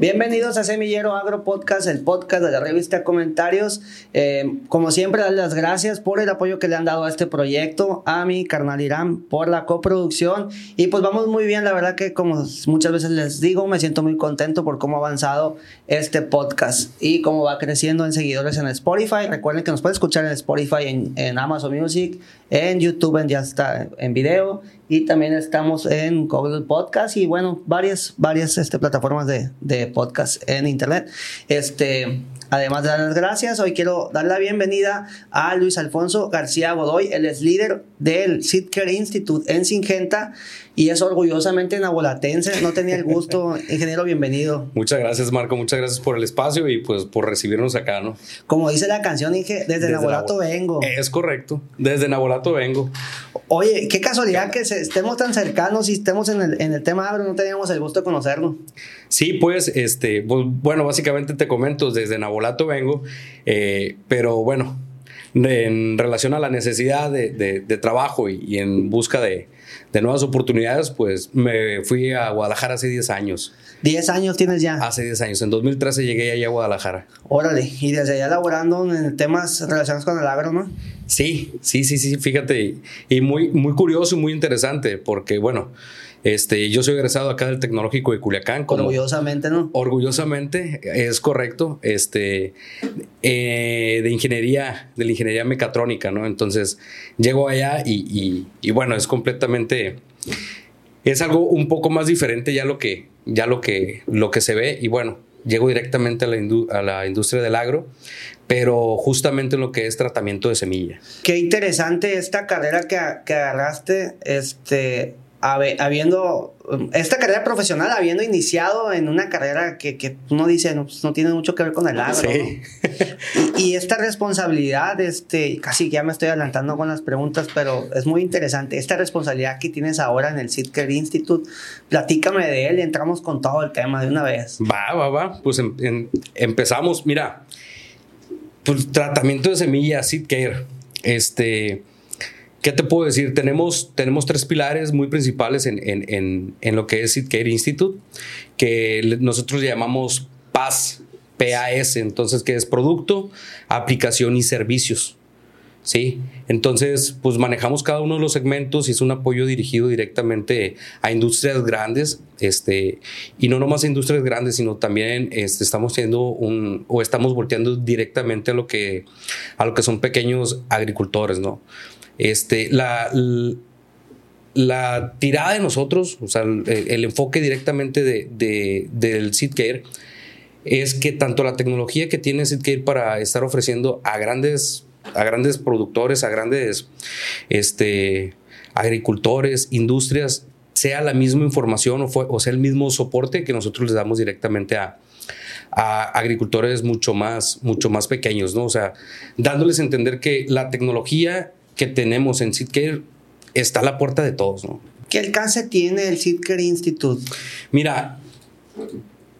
Bienvenidos a Semillero Agro Podcast, el podcast de la revista Comentarios. Eh, como siempre, darles las gracias por el apoyo que le han dado a este proyecto, a mi carnal Irán por la coproducción. Y pues vamos muy bien, la verdad que como muchas veces les digo, me siento muy contento por cómo ha avanzado este podcast y cómo va creciendo en seguidores en Spotify. Recuerden que nos pueden escuchar en Spotify, en, en Amazon Music, en YouTube, en, ya está en video y también estamos en Google Podcast y bueno, varias, varias este, plataformas de, de podcast en internet. Este, Además de dar las gracias, hoy quiero dar la bienvenida a Luis Alfonso García Godoy. Él es líder del Sitcare Institute en Singenta y es orgullosamente nabolatense. No tenía el gusto. Ingeniero, bienvenido. Muchas gracias, Marco. Muchas gracias por el espacio y pues por recibirnos acá, ¿no? Como dice la canción, Inge, desde, Nabolato vengo. Es correcto. Desde Nabolato vengo. Oye, qué casualidad que estemos tan cercanos y estemos en el, en el tema agro. No teníamos el gusto de conocernos. Sí, pues, este, pues, bueno, básicamente te comento, desde Nabolato vengo, eh, pero bueno, en relación a la necesidad de, trabajo y, en busca de, nuevas oportunidades, pues me fui a Guadalajara hace 10 años. ¿10 años tienes ya? Hace 10 años. En 2013 llegué allá a Guadalajara. Órale, y desde allá laborando en temas relacionados con el agro, ¿no? Sí, sí, sí, sí, fíjate. Y muy, muy curioso y muy interesante, porque bueno, este, yo soy egresado acá del Tecnológico de Culiacán. orgullosamente, ¿no? Orgullosamente, es correcto. Este, eh, de ingeniería, de la ingeniería mecatrónica, ¿no? Entonces, llego allá y, bueno, es completamente, es algo un poco más diferente ya lo que, ya lo que, lo que se ve y bueno, llego directamente a la, a la industria del agro, pero justamente en lo que es tratamiento de semilla. Qué interesante esta carrera que, que agarraste, este, habiendo esta carrera profesional, habiendo iniciado en una carrera que, que uno dice no, pues, no, tiene mucho que ver con el agro. Y, esta responsabilidad, este, casi ya me estoy adelantando con las preguntas, pero es muy interesante. Esta responsabilidad que tienes ahora en el Sitcare Institute, platícame de él y entramos con todo el tema de una vez. Va, va, va. Pues em, empezamos. Mira, pues tratamiento de semillas, Sitcare. Este ¿Qué te puedo decir? Tenemos, tenemos tres pilares muy principales en, en, en, lo que es Care Institute, que nosotros llamamos PAS, PAS, entonces, que es producto, aplicación y servicios. ¿sí? Entonces, pues manejamos cada uno de los segmentos y es un apoyo dirigido directamente a industrias grandes, este, y no nomás a industrias grandes, sino también este, estamos teniendo un, o estamos volteando directamente a lo que, a lo que son pequeños agricultores, ¿no? Este, la, la tirada de nosotros, o sea, el, enfoque directamente de, del SeedCare es que tanto la tecnología que tiene SeedCare para estar ofreciendo a grandes, a grandes productores, a grandes este, agricultores, industrias, sea la misma información o, sea el mismo soporte que nosotros les damos directamente a, a agricultores mucho más, mucho más pequeños, ¿no? O sea, dándoles a entender que la tecnología que tenemos en SeedCare está a la puerta de todos, ¿no? ¿Qué alcance tiene el SeedCare Institute? Mira,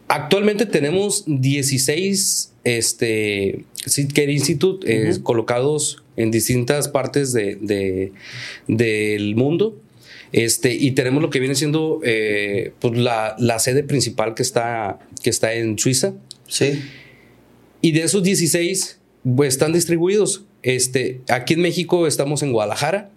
actualmente tenemos 16 este, SeedCare Institute colocados en distintas partes de, del mundo. Este, y tenemos lo que viene siendo eh, pues la, la, sede principal que está, que está en Suiza. Sí. Y de esos 16, pues, están distribuidos. Este, aquí en México estamos en Guadalajara,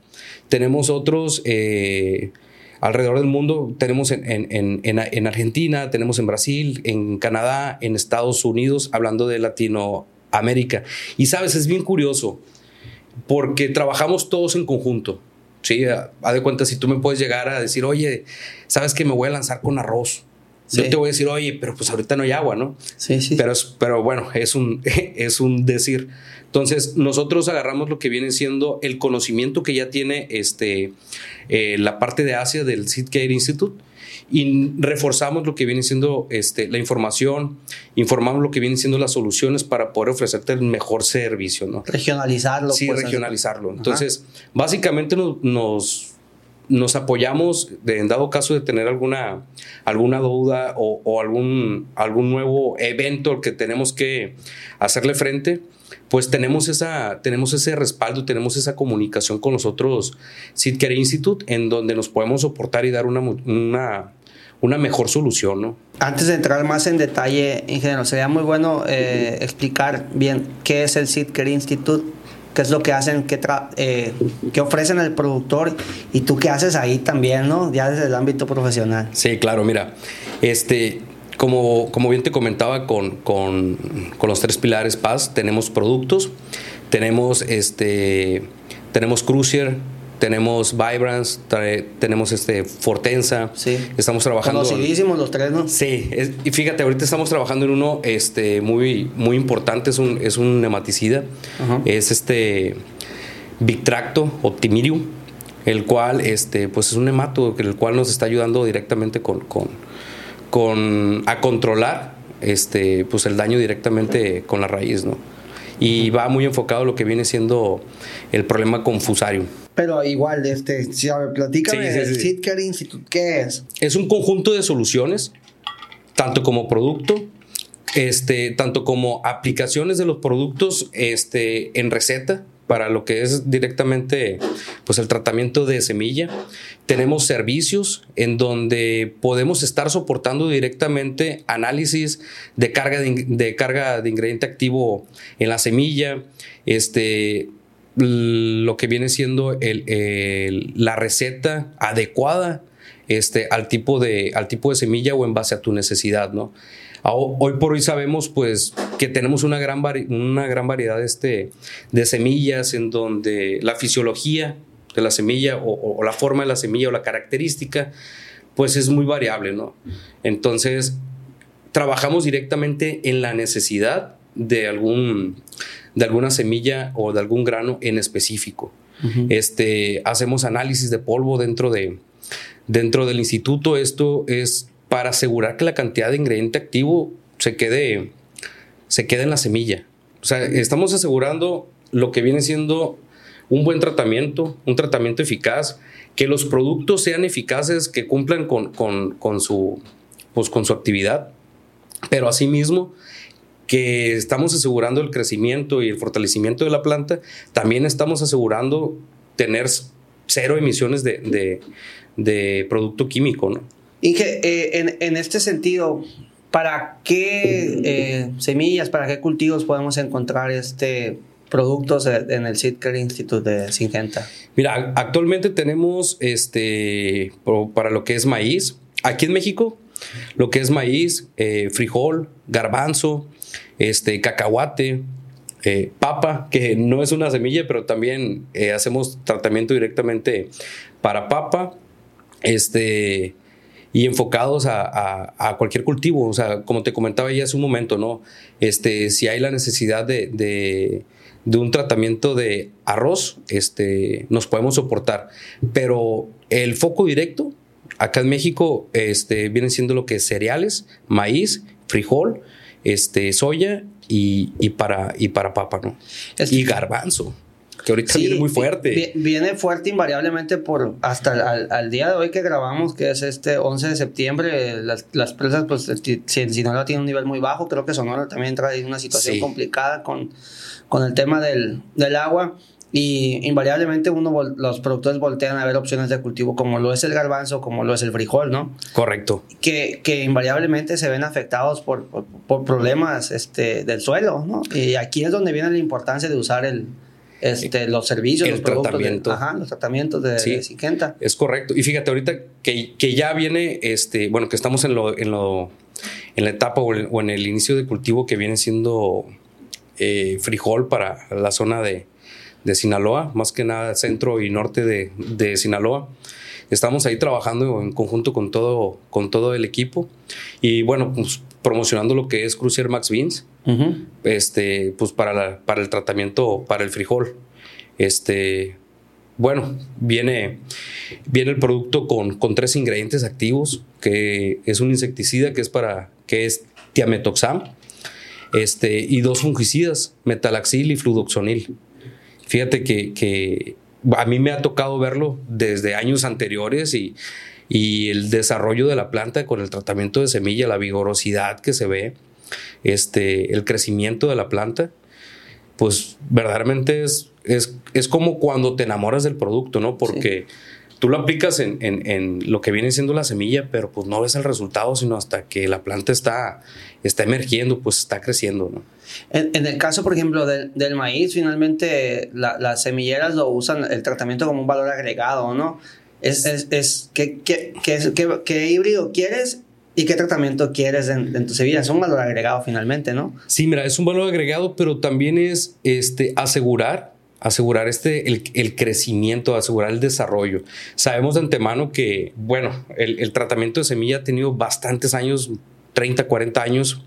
tenemos otros eh, alrededor del mundo, tenemos en, Argentina, tenemos en Brasil, en Canadá, en Estados Unidos, hablando de Latinoamérica. Y sabes, es bien curioso, porque trabajamos todos en conjunto. Sí, a, de cuenta si tú me puedes llegar a decir, oye, sabes que me voy a lanzar con arroz. Yo te voy a decir, oye, pero pues ahorita no hay agua, ¿no? Sí, sí. Pero, pero bueno, es un, es un decir. Entonces, nosotros agarramos lo que viene siendo el conocimiento que ya tiene este, eh, la parte de Asia del Care Institute y reforzamos lo que viene siendo este, la información, informamos lo que vienen siendo las soluciones para poder ofrecerte el mejor servicio. ¿no? Regionalizarlo. Sí, pues, regionalizarlo. Entonces, básicamente nos, nos, apoyamos en dado caso de tener alguna, alguna duda o, algún, algún nuevo evento al que tenemos que hacerle frente pues tenemos, esa, tenemos ese respaldo, tenemos esa comunicación con los otros Institute, en donde nos podemos soportar y dar una, una mejor solución, ¿no? Antes de entrar más en detalle, ingeniero, sería muy bueno eh, explicar bien qué es el Sitker Institute, qué es lo que hacen, qué, eh, qué ofrecen al productor y tú qué haces ahí también, ¿no? Ya desde el ámbito profesional. Sí, claro, mira, este, como, como bien te comentaba con, con, con los tres pilares Paz, tenemos productos, tenemos, este, tenemos Cruiser, tenemos Vibrance, tenemos este Fortensa. Sí. Estamos trabajando. Conocidísimos los tres, ¿no? Sí. y fíjate, ahorita estamos trabajando en uno este, muy, muy importante, es un, es un nematicida. Es este Victracto Optimirium, el cual este, pues es un nemato, el cual nos está ayudando directamente con, con, con a controlar este, pues el daño directamente con la raíz, ¿no? Y va muy enfocado a lo que viene siendo el problema confusario. Pero igual, este, si, a ver, platícame, el Sitcare Institute, ¿qué es? Es un conjunto de soluciones, tanto como producto, este, tanto como aplicaciones de los productos este, en receta para lo que es directamente pues el tratamiento de semilla. Tenemos servicios en donde podemos estar soportando directamente análisis de carga de, de carga de ingrediente activo en la semilla, este, lo que viene siendo la receta adecuada este, al, tipo de, al tipo de semilla o en base a tu necesidad, ¿no? Hoy por hoy sabemos pues que tenemos una gran, una gran variedad este, de semillas en donde la fisiología de la semilla o, la forma de la semilla o la característica pues es muy variable, ¿no? Entonces trabajamos directamente en la necesidad de algún de alguna semilla o de algún grano en específico. este, hacemos análisis de polvo dentro, de, dentro del instituto. Esto es para asegurar que la cantidad de ingrediente activo se quede, se quede en la semilla. O sea, estamos asegurando lo que viene siendo un buen tratamiento, un tratamiento eficaz, que los productos sean eficaces, que cumplan con, con, su, pues, con su actividad, pero asimismo que estamos asegurando el crecimiento y el fortalecimiento de la planta, también estamos asegurando tener cero emisiones de, producto químico. ¿no? Inge, eh, en, este sentido, ¿para qué eh, semillas, para qué cultivos podemos encontrar este productos en el Seed Institute de Singenta? Mira, actualmente tenemos este para lo que es maíz. Aquí en México, lo que es maíz, eh, frijol, garbanzo, este, cacahuate, eh, papa, que no es una semilla, pero también eh, hacemos tratamiento directamente para papa, este, y enfocados a, cualquier cultivo. O sea, como te comentaba ya hace un momento, ¿no? Este, si hay la necesidad de, de, un tratamiento de arroz, este, nos podemos soportar. Pero el foco directo, acá en México, este, viene siendo lo que es cereales, maíz, frijol, este, soya y, para, y para papa, ¿no? y garbanzo que ahorita viene muy fuerte. Viene fuerte invariablemente por hasta al, día de hoy que grabamos, que es este 11 de septiembre, las, las presas, pues si, Sinaloa tiene un nivel muy bajo, creo que Sonora también trae una situación complicada con, con el tema del, del agua. Y invariablemente uno, los productores voltean a ver opciones de cultivo como lo es el garbanzo, como lo es el frijol, ¿no? Correcto. Que, que invariablemente se ven afectados por, por, problemas este, del suelo, ¿no? Y aquí es donde viene la importancia de usar el, este, los servicios, el los productos tratamiento. ajá, los tratamientos de, sí, Es correcto. Y fíjate, ahorita que, que, ya viene, este, bueno, que estamos en, lo, en, lo, en la etapa o, en el inicio de cultivo que viene siendo eh, frijol para la zona de, de Sinaloa, más que nada centro y norte de, Sinaloa. Estamos ahí trabajando en conjunto con todo, con todo el equipo y bueno, pues promocionando lo que es Cruiser Max Beans, este, pues para, para el tratamiento, para el frijol. Este, bueno, viene, viene el producto con, con, tres ingredientes activos, que es un insecticida que es para, que es tiametoxam, este, y dos fungicidas, metalaxil y fludoxonil. Fíjate que, a mí me ha tocado verlo desde años anteriores y, el desarrollo de la planta con el tratamiento de semilla, la vigorosidad que se ve, este, el crecimiento de la planta, pues verdaderamente es, es, como cuando te enamoras del producto, ¿no? Porque tú lo aplicas en, en, en, lo que viene siendo la semilla, pero pues no ves el resultado, sino hasta que la planta está, está emergiendo, pues está creciendo, ¿no? En, en el caso, por ejemplo, del, del maíz, finalmente la, las semilleras lo usan el tratamiento como un valor agregado, ¿no? Es, es, es ¿qué, qué, qué, qué, híbrido quieres ¿Y qué tratamiento quieres en, en, tu semilla? Es un valor agregado finalmente, ¿no? Sí, mira, es un valor agregado, pero también es este, asegurar asegurar este, el, el, crecimiento, asegurar el desarrollo. Sabemos de antemano que, bueno, el, el, tratamiento de semilla ha tenido bastantes años, 30, 40 años,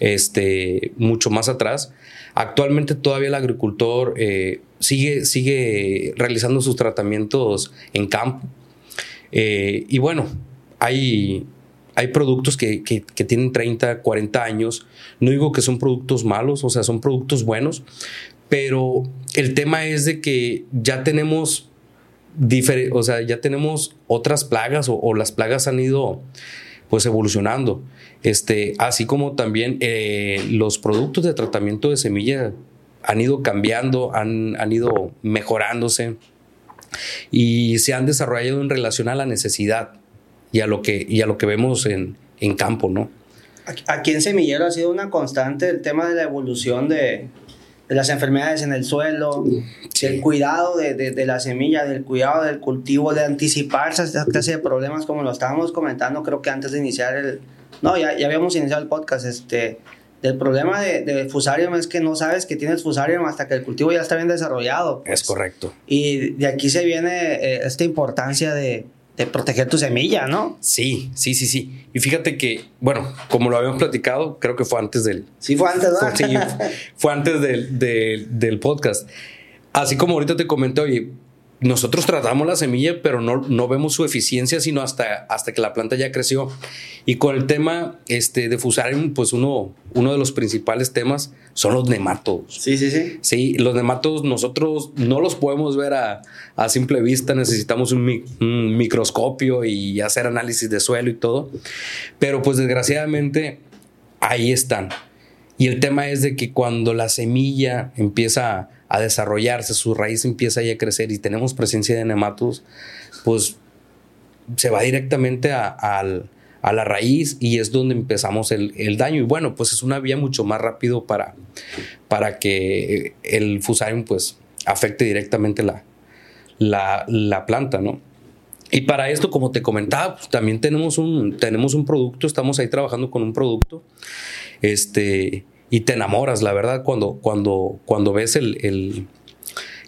este, mucho más atrás. Actualmente todavía el agricultor eh, sigue, sigue realizando sus tratamientos en campo. Eh, y bueno, hay, hay productos que, que, tienen 30, 40 años. No digo que son productos malos, o sea, son productos buenos, pero el tema es de que ya tenemos, o sea, ya tenemos otras plagas o, las plagas han ido pues evolucionando. Este, así como también eh, los productos de tratamiento de semilla han ido cambiando, han, han ido mejorándose y se han desarrollado en relación a la necesidad y a lo que, y a lo que vemos en, en campo, ¿no? Aquí en Semillero ha sido una constante el tema de la evolución de, de las enfermedades en el suelo, sí. del cuidado de, de, de, la semilla, del cuidado del cultivo, de anticiparse a esta clase de problemas como lo estábamos comentando, creo que antes de iniciar el... No, ya, ya habíamos iniciado el podcast, este, del problema de, de, fusarium es que no sabes que tienes fusarium hasta que el cultivo ya está bien desarrollado. Pues. Es correcto. Y de aquí se viene eh, esta importancia de, de proteger tu semilla, ¿no? Sí, sí, sí, sí. Y fíjate que, bueno, como lo habíamos platicado, creo que fue antes del... Sí, fue antes, ¿no? Fue, sí, fue antes del, del, del, podcast. Así como ahorita te comenté, oye, nosotros tratamos la semilla, pero no, no vemos su eficiencia sino hasta, hasta que la planta ya creció. Y con el tema este, de fusarium, pues uno, uno de los principales temas son los nematodos. Sí, sí, sí. Sí, los nematodos nosotros no los podemos ver a, a simple vista, necesitamos un, mi, un, microscopio y hacer análisis de suelo y todo. Pero pues desgraciadamente ahí están. Y el tema es de que cuando la semilla empieza a a desarrollarse, su raíz empieza ya a crecer y tenemos presencia de nematodos, pues se va directamente a, a, a la raíz y es donde empezamos el, el, daño. Y bueno, pues es una vía mucho más rápido para, para que el fusarium pues afecte directamente la, la, la planta, ¿no? Y para esto, como te comentaba, pues también tenemos un, tenemos un producto, estamos ahí trabajando con un producto, este, y te enamoras, la verdad, cuando, cuando, cuando ves el, el,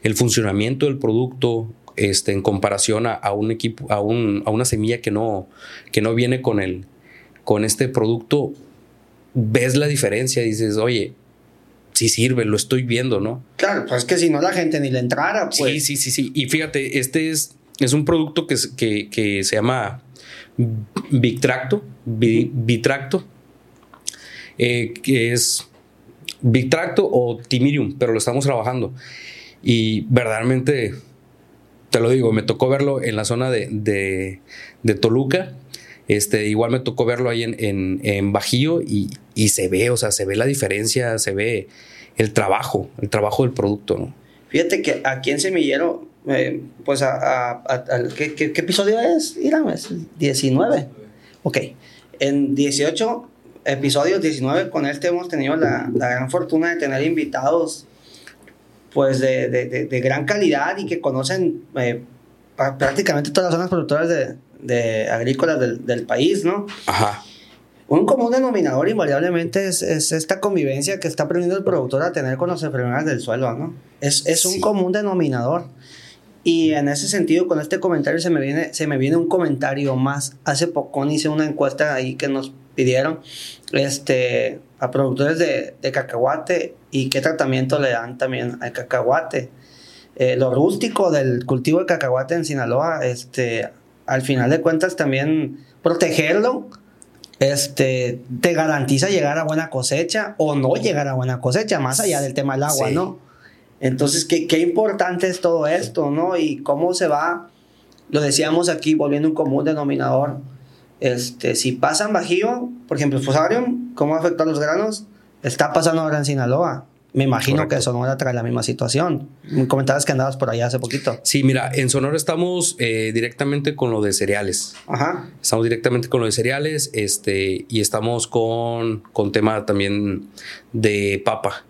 el funcionamiento del producto este, en comparación a, a, un equipo, a, un, a una semilla que no, que no viene con, el, con este producto, ves la diferencia, dices, oye, sí sirve, lo estoy viendo, ¿no? Claro, pues es que si no la gente ni le entrara, pues. Sí, sí, sí, sí. Y fíjate, este es, es un producto que, que, que se llama Bitracto, Bitracto, eh, que es Bitracto o Timirium, pero lo estamos trabajando. Y verdaderamente, te lo digo, me tocó verlo en la zona de, de, de Toluca. Este, igual me tocó verlo ahí en, en, en Bajío y, y, se ve, o sea, se ve la diferencia, se ve el trabajo, el trabajo del producto, ¿no? Fíjate que aquí en Semillero, eh, pues, a, a, a, ¿qué, qué, qué, episodio es? Irán, es 19. Ok. En 18 episodios 19 con este hemos tenido la, la gran fortuna de tener invitados pues de, de, de, de gran calidad y que conocen eh, prácticamente todas las zonas productoras de, de agrícolas del, del, país, ¿no? Ajá. Un común denominador invariablemente es, es, esta convivencia que está aprendiendo el productor a tener con las enfermedades del suelo, ¿no? Es, es un sí. común denominador. Y en ese sentido, con este comentario se me viene, se me viene un comentario más. Hace poco hice una encuesta ahí que nos pidieron este, a productores de, de cacahuate y qué tratamiento le dan también al cacahuate. Eh, lo rústico del cultivo de cacahuate en Sinaloa, este, al final de cuentas también protegerlo este, te garantiza llegar a buena cosecha o no llegar a buena cosecha, más allá del tema del agua, sí. ¿no? Entonces, ¿qué, qué importante es todo esto, ¿no? Y cómo se va, lo decíamos aquí, volviendo un común denominador, este, si pasan bajío, por ejemplo, el fusarium, ¿cómo afecta a los granos? Está pasando ahora en Sinaloa. me imagino que Sonora trae la misma situación. Me comentabas que andabas por allá hace poquito. Sí, mira, en Sonora estamos eh, directamente con lo de cereales. Ajá. Estamos directamente con lo de cereales este, y estamos con, con tema también de papa.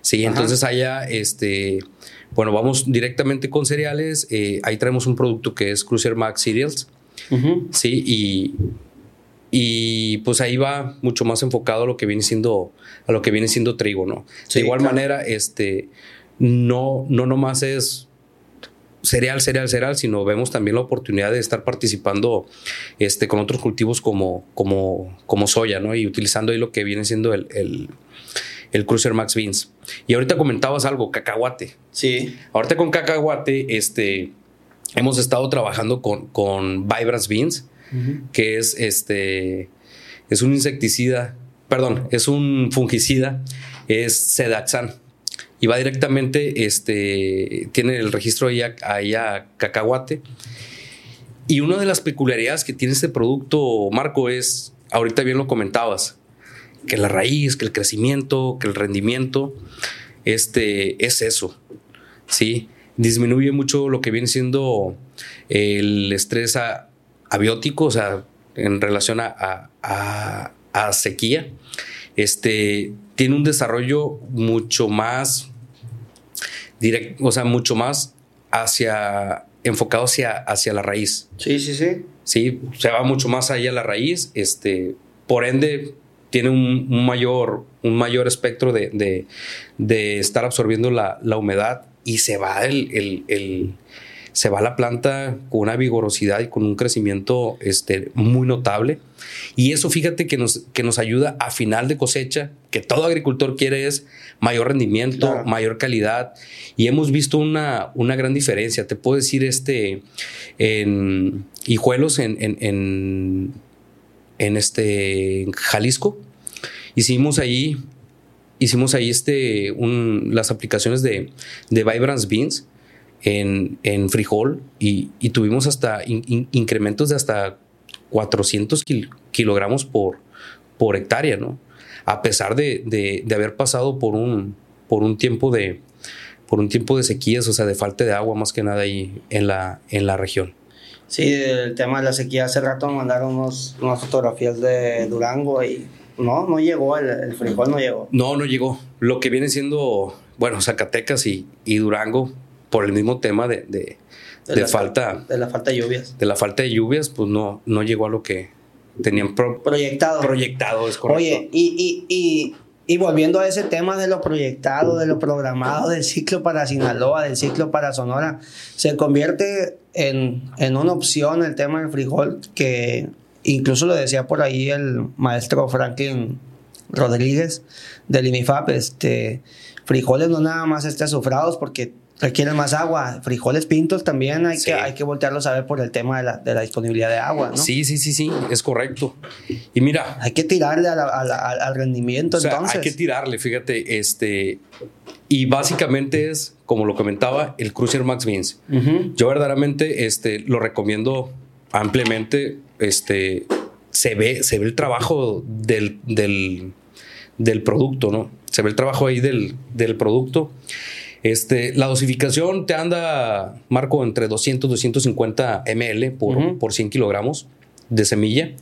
Sí, entonces allá, este, bueno, vamos directamente con cereales. Eh, ahí traemos un producto que es Cruiser Max Cereals. Sí, y y pues ahí va mucho más enfocado a lo que viene siendo a lo que viene siendo trigo, ¿no? de igual manera, este no no nomás es cereal, cereal, cereal, sino vemos también la oportunidad de estar participando este, con otros cultivos como, como, como soya, ¿no? Y utilizando ahí lo que viene siendo el, el, el Cruiser Max Beans. Y ahorita comentabas algo, cacahuate. Sí. Ahorita con cacahuate, este, hemos estado trabajando con, con Vibrance Beans que es este, es un insecticida, perdón, es un fungicida, es Sedaxan. Y va directamente, este, tiene el registro ahí a, cacahuate. Y una de las peculiaridades que tiene este producto, Marco, es, ahorita bien lo comentabas, que la raíz, que el crecimiento, que el rendimiento, este, es eso, ¿sí? Disminuye mucho lo que viene siendo el estrés a, abiótico, o sea, en relación a, sequía, este, tiene un desarrollo mucho más directo, o sea, mucho más hacia, enfocado hacia, hacia la raíz. Sí, sí, sí. Sí, se va mucho más allá a la raíz, este, por ende, tiene un, mayor, un mayor espectro de, estar absorbiendo la, humedad y se va el, se va la planta con una vigorosidad y con un crecimiento este, muy notable. Y eso fíjate que nos, que nos ayuda a final de cosecha, que todo agricultor quiere es mayor rendimiento, mayor calidad. Y hemos visto una, una, gran diferencia. Te puedo decir, este, en Hijuelos, en, en, en, este, Jalisco, hicimos ahí hicimos ahí este, las aplicaciones de, de Vibrance Beans en, frijol y, tuvimos hasta incrementos de hasta 400 kilogramos por, por hectárea, ¿no? A pesar de, haber pasado por un, por un tiempo de por un tiempo de sequías, o sea, de falta de agua más que nada ahí en la, en la región. Sí, el tema de la sequía, hace rato mandaron unos, unas fotografías de Durango y no, no llegó, el, frijol no llegó. No, no llegó. Lo que viene siendo, bueno, Zacatecas y, y Durango, por el mismo tema de, de, de, falta. De la falta de lluvias. De la falta de lluvias, pues no, no llegó a lo que tenían proyectado. Proyectado, es correcto. Oye, y, y, y, y, volviendo a ese tema de lo proyectado, de lo programado, del ciclo para Sinaloa, del ciclo para Sonora, se convierte en, en una opción el tema del frijol que incluso lo decía por ahí el maestro Franklin Rodríguez del INIFAP, este, frijoles no nada más esté azufrados porque requieren más agua. Frijoles pintos también hay, que, hay que voltearlos a ver por el tema de la, de la, disponibilidad de agua, ¿no? Sí, sí, sí, sí, es correcto. Y mira. Hay que tirarle al rendimiento o sea, entonces. Hay que tirarle, fíjate, este. Y básicamente es, como lo comentaba, el Cruiser Max Beans. Yo verdaderamente este, lo recomiendo ampliamente. Este, se, ve, se ve el trabajo del, del, del producto, ¿no? Se ve el trabajo ahí del, del producto. Este, la dosificación te anda, Marco, entre 200 250 ml por, por 100 kilogramos de semilla.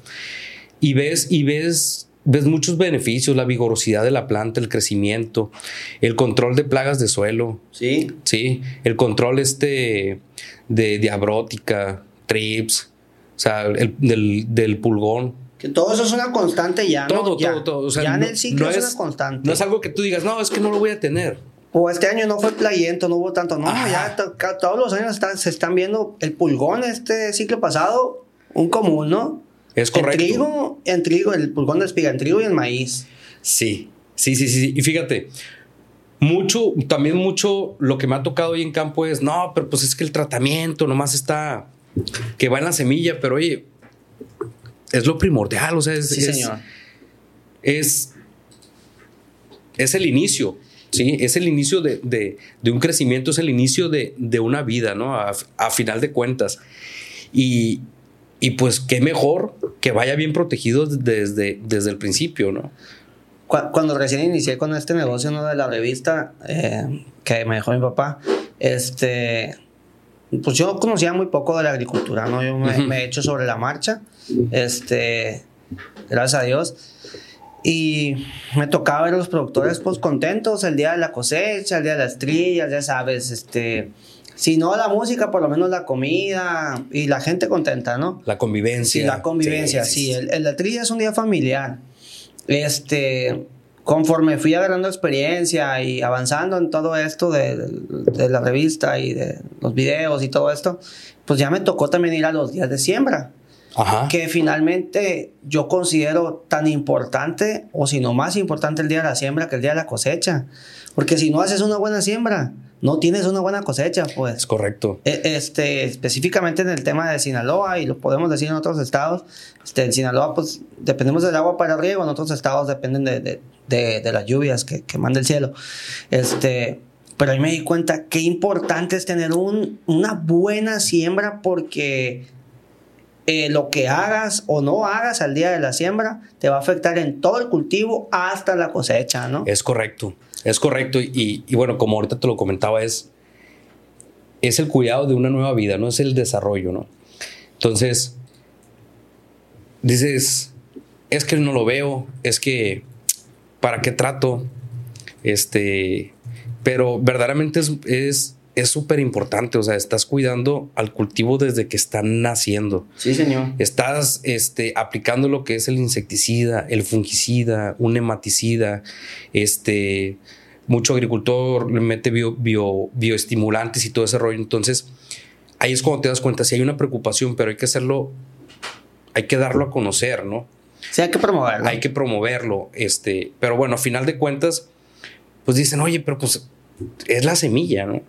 Y ves, y ves, ves muchos beneficios, la vigorosidad de la planta, el crecimiento, el control de plagas de suelo. Sí. Sí, el control este de diabrótica, trips, o sea, el, del, pulgón. Que todo eso es una constante ya. Todo, todo, todo. ya en el ciclo es, una constante. No es algo que tú digas, no, es que no lo voy a tener. O este año no fue playento, no hubo tanto. No, ya todos los años se están viendo el pulgón este ciclo pasado, un común, ¿no? Es correcto. En trigo, en trigo, el pulgón de espiga, en trigo y en maíz. Sí, sí, sí, sí. Y fíjate, mucho, también mucho lo que me ha tocado hoy en campo es, no, pero pues es que el tratamiento nomás está, que va en la semilla, pero oye, es lo primordial, o sea, es, sí, señor. es, es el inicio. ¿sí? Es el inicio de, un crecimiento, es el inicio de, una vida, ¿no? A, final de cuentas. Y, pues qué mejor que vaya bien protegido desde, desde el principio, ¿no? cuando recién inicié con este negocio ¿no? de la revista eh, que me dejó mi papá, este, pues yo conocía muy poco de la agricultura, ¿no? Yo me, he hecho sobre la marcha, este, gracias a Dios. Y me tocaba ver a los productores pues contentos el día de la cosecha, el día de las trillas, ya sabes, este, si no la música, por lo menos la comida y la gente contenta, ¿no? La convivencia. Sí, la convivencia, sí. El, el, la trilla es un día familiar. Este, conforme fui agarrando experiencia y avanzando en todo esto de, de, la revista y de los videos y todo esto, pues ya me tocó también ir a los días de siembra. Ajá. Que finalmente yo considero tan importante, o si no más importante el día de la siembra que el día de la cosecha. Porque si no haces una buena siembra, no tienes una buena cosecha, pues. Es correcto. E, este, específicamente en el tema de Sinaloa, y lo podemos decir en otros estados, este, en Sinaloa, pues dependemos del agua para riego, en otros estados dependen de, de, de, de las lluvias que, que, manda el cielo. Este, pero ahí me di cuenta qué importante es tener un, una buena siembra porque eh, lo que hagas o no hagas al día de la siembra te va a afectar en todo el cultivo hasta la cosecha, ¿no? Es correcto. Es correcto. Y, bueno, como ahorita te lo comentaba, es, es el cuidado de una nueva vida, no es el desarrollo, ¿no? Entonces, dices, es que no lo veo, es que, ¿para qué trato? Este, pero verdaderamente es es súper importante, o sea, estás cuidando al cultivo desde que están naciendo. Sí, señor. Estás este, aplicando lo que es el insecticida, el fungicida, un nematicida, este, mucho agricultor le mete bio, bio, bioestimulantes y todo ese rollo. Entonces, ahí es cuando te das cuenta, si hay una preocupación, pero hay que hacerlo, hay que darlo a conocer, ¿no? Sí, hay que promoverlo. Hay que promoverlo, este, pero bueno, a final de cuentas, pues dicen, oye, pero pues es la semilla, ¿no?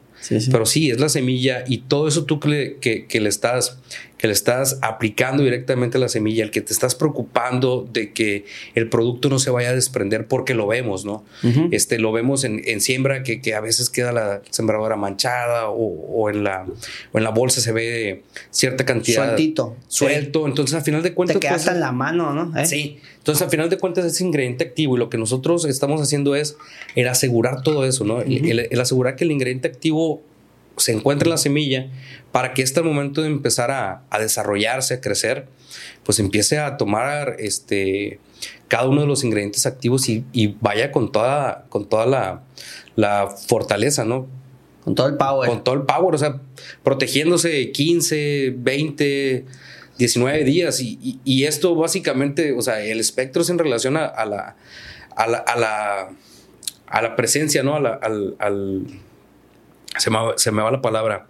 Pero sí, es la semilla y todo eso tú que que, que le, estás, que le estás aplicando directamente a la semilla, el que te estás preocupando de que el producto no se vaya a desprender porque lo vemos, ¿no? Uh -huh. este, lo vemos en, en siembra que, que, a veces queda la sembradora manchada o, o, en la, o en la bolsa se ve cierta cantidad. Sueltito. Suelto. Sí. Entonces, al final de cuentas. Te queda pues, hasta en la mano, ¿no? ¿Eh? Sí. Entonces, al final de cuentas, es ingrediente activo y lo que nosotros estamos haciendo es el asegurar todo eso, ¿no? Uh -huh. el, el asegurar que el ingrediente activo se encuentra en la semilla para que este momento de empezar a, a, desarrollarse, a crecer, pues empiece a tomar este, cada uno de los ingredientes activos y, y vaya con toda, con toda la, la, fortaleza, ¿no? Con todo el power. Con todo el power, o sea, protegiéndose 15, 20, 19 días. Y, y, y esto básicamente, o sea, el espectro es en relación a, a la, a la, a la, a la presencia, ¿no? Al se me, se me va la palabra,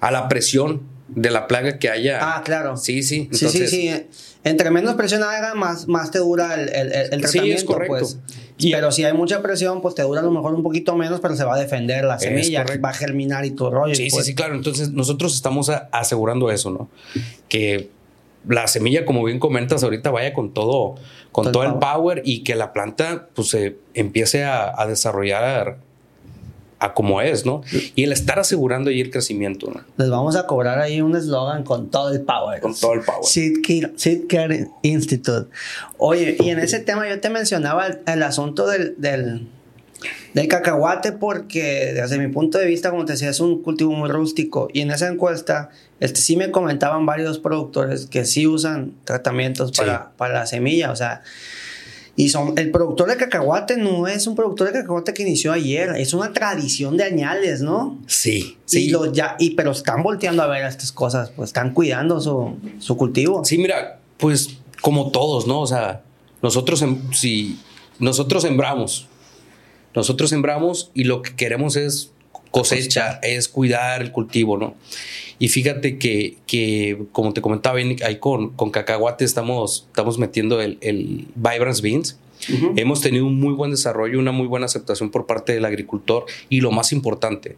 a la presión de la plaga que haya. Ah, claro. Sí, sí. Entonces, sí, sí, sí. Entre menos presión haga, más, más te dura el, el, el tratamiento. Sí, es correcto. Pues. Y pero si hay mucha presión, pues te dura a lo mejor un poquito menos, pero se va a defender la semilla, va a germinar y tu rollo. Sí, pues. sí, sí, claro. Entonces nosotros estamos asegurando eso, ¿no? Que la semilla, como bien comentas ahorita, vaya con todo, con todo, todo el power. power. y que la planta pues se empiece a, a desarrollar a como es, ¿no? Y el estar asegurando ahí el crecimiento, ¿no? Les vamos a cobrar ahí un eslogan con todo el power. Con todo el power. Seed Care Institute. Oye, y en ese tema yo te mencionaba el, el asunto del, del, del, cacahuate porque desde mi punto de vista, como te decía, es un cultivo muy rústico. Y en esa encuesta, este, sí me comentaban varios productores que sí usan tratamientos para, para la semilla, o sea... Y son, el productor de cacahuate no es un productor de cacahuate que inició ayer, es una tradición de añales, ¿no? Sí, sí. Y, los ya, y pero están volteando a ver estas cosas, pues están cuidando su, su cultivo. Sí, mira, pues como todos, ¿no? O sea, nosotros, si nosotros sembramos, nosotros sembramos y lo que queremos es cosecha, es cuidar el cultivo, ¿no? Y fíjate que, que como te comentaba, ahí con, con cacahuate estamos, estamos metiendo el, el Vibrance Beans. Uh -huh. Hemos tenido un muy buen desarrollo, una muy buena aceptación por parte del agricultor y lo más importante,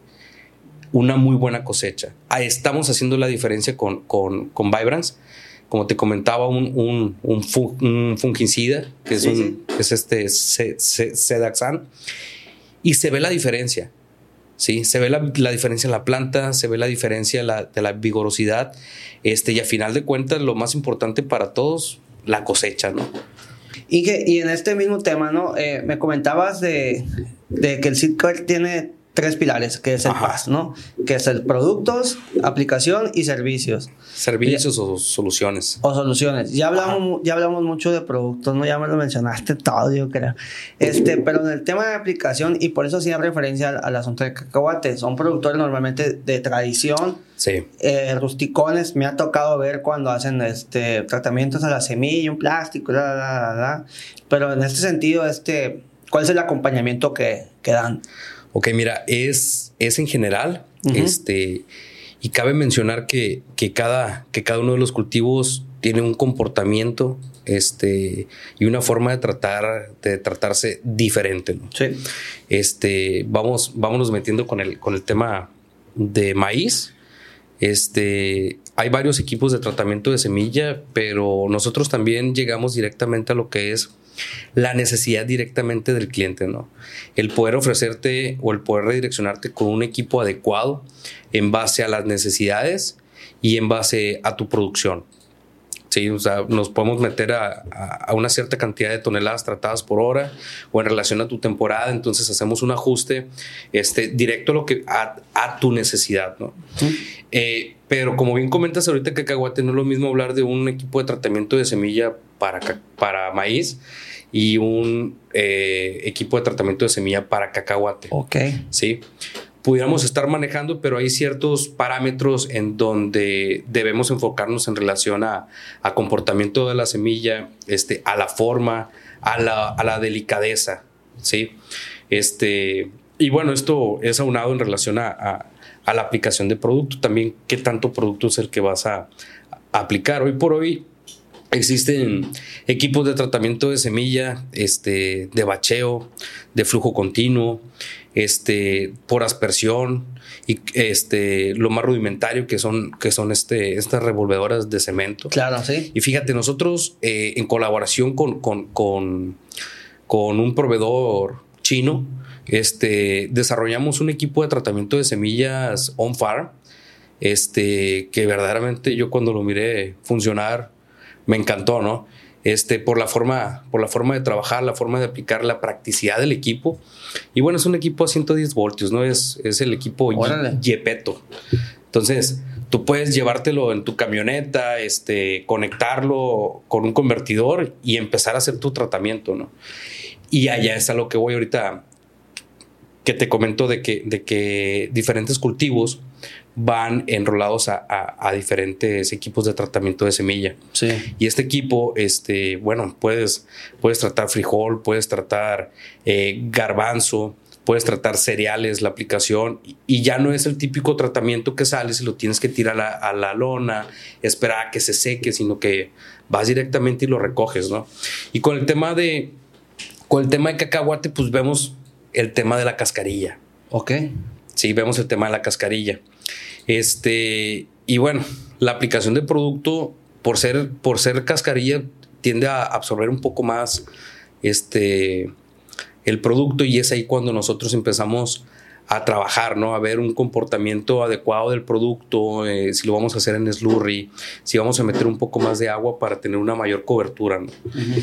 una muy buena cosecha. Ahí estamos haciendo la diferencia con, con, con Vibrance. Como te comentaba, un, un, un, un fungicida, que es, sí, un, sí. Es este Sedaxan, y se ve la diferencia ¿sí? Se ve la, la, diferencia en la planta, se ve la diferencia de la vigorosidad, este, y a final de cuentas lo más importante para todos, la cosecha, ¿no? Inge, y en este mismo tema, ¿no? Eh, me comentabas de, de que el Sitcard tiene tres pilares, que es el Ajá. PAS, ¿no? Que es el productos, aplicación y servicios. Servicios o soluciones. O soluciones. Ya hablamos, ya hablamos mucho de productos, ¿no? Ya me lo mencionaste todo, yo creo. Este, pero en el tema de aplicación, y por eso hacía referencia al, al asunto de cacahuate, son productores normalmente de tradición, Sí. eh, rusticones. Me ha tocado ver cuando hacen este, tratamientos a la semilla, un plástico, la, la, la, la. Pero en este sentido, este, ¿cuál es el acompañamiento que, que dan? Ok, mira, es, es en general, este, y cabe mencionar que, que cada, que cada uno de los cultivos tiene un comportamiento, este, y una forma de tratar, de tratarse diferente, ¿no? Sí. Este, vamos, vámonos metiendo con el, con el tema de maíz. Este, hay varios equipos de tratamiento de semilla, pero nosotros también llegamos directamente a lo que es la necesidad directamente del cliente, ¿no? El poder ofrecerte o el poder redireccionarte con un equipo adecuado en base a las necesidades y en base a tu producción. Sí, o sea, nos podemos meter a, a- una cierta cantidad de toneladas tratadas por hora o en relación a tu temporada, entonces hacemos un ajuste este, directo a, lo que, a, a tu necesidad, ¿no? Eh, pero como bien comentas ahorita, cacahuate, no es lo mismo hablar de un equipo de tratamiento de semilla para, para maíz y un eh, equipo de tratamiento de semilla para cacahuate. Ok. ¿sí? Pudiéramos estar manejando, pero hay ciertos parámetros en donde debemos enfocarnos en relación a, a comportamiento de la semilla, este, a la forma, a la, a la delicadeza, ¿sí? Este, y bueno, esto es aunado en relación a, a- la aplicación de producto, también qué tanto producto es el que vas a, a aplicar. Hoy por hoy Existen equipos de tratamiento de semilla, este, de bacheo, de flujo continuo, este, por aspersión y este, lo más rudimentario que son, que son este, estas revolvedoras de cemento. Claro, sí. Y fíjate, nosotros eh, en colaboración con, con, con, con un proveedor chino, este, desarrollamos un equipo de tratamiento de semillas on farm, este, que verdaderamente yo cuando lo miré funcionar me encantó, ¿no? Este, por la forma, por la forma de trabajar, la forma de aplicar, la practicidad del equipo. Y bueno, es un equipo a 110 voltios, ¿no? Es, es el equipo. Yepeto. Entonces, tú puedes llevártelo en tu camioneta, este, conectarlo con un convertidor y empezar a hacer tu tratamiento, ¿no? Y allá es a lo que voy ahorita, que te comento de que, de que diferentes cultivos van enrolados a, a- a diferentes equipos de tratamiento de semilla. Sí. Y este equipo, este, bueno, puedes, puedes tratar frijol, puedes tratar eh, garbanzo, puedes tratar cereales, la aplicación, y- y ya no es el típico tratamiento que sales y lo tienes que tirar a la, a la lona, esperar a que se seque, sino que vas directamente y lo recoges, ¿no? Y con el tema de, con el tema de cacahuate, pues vemos el tema de la cascarilla. Ok. Sí, vemos el tema de la cascarilla. Este, y bueno, la aplicación de producto, por ser, por ser cascarilla, tiende a absorber un poco más este, el producto y es ahí cuando nosotros empezamos a trabajar, ¿no? A ver un comportamiento adecuado del producto, eh, si lo vamos a hacer en slurry, si vamos a meter un poco más de agua para tener una mayor cobertura, ¿no?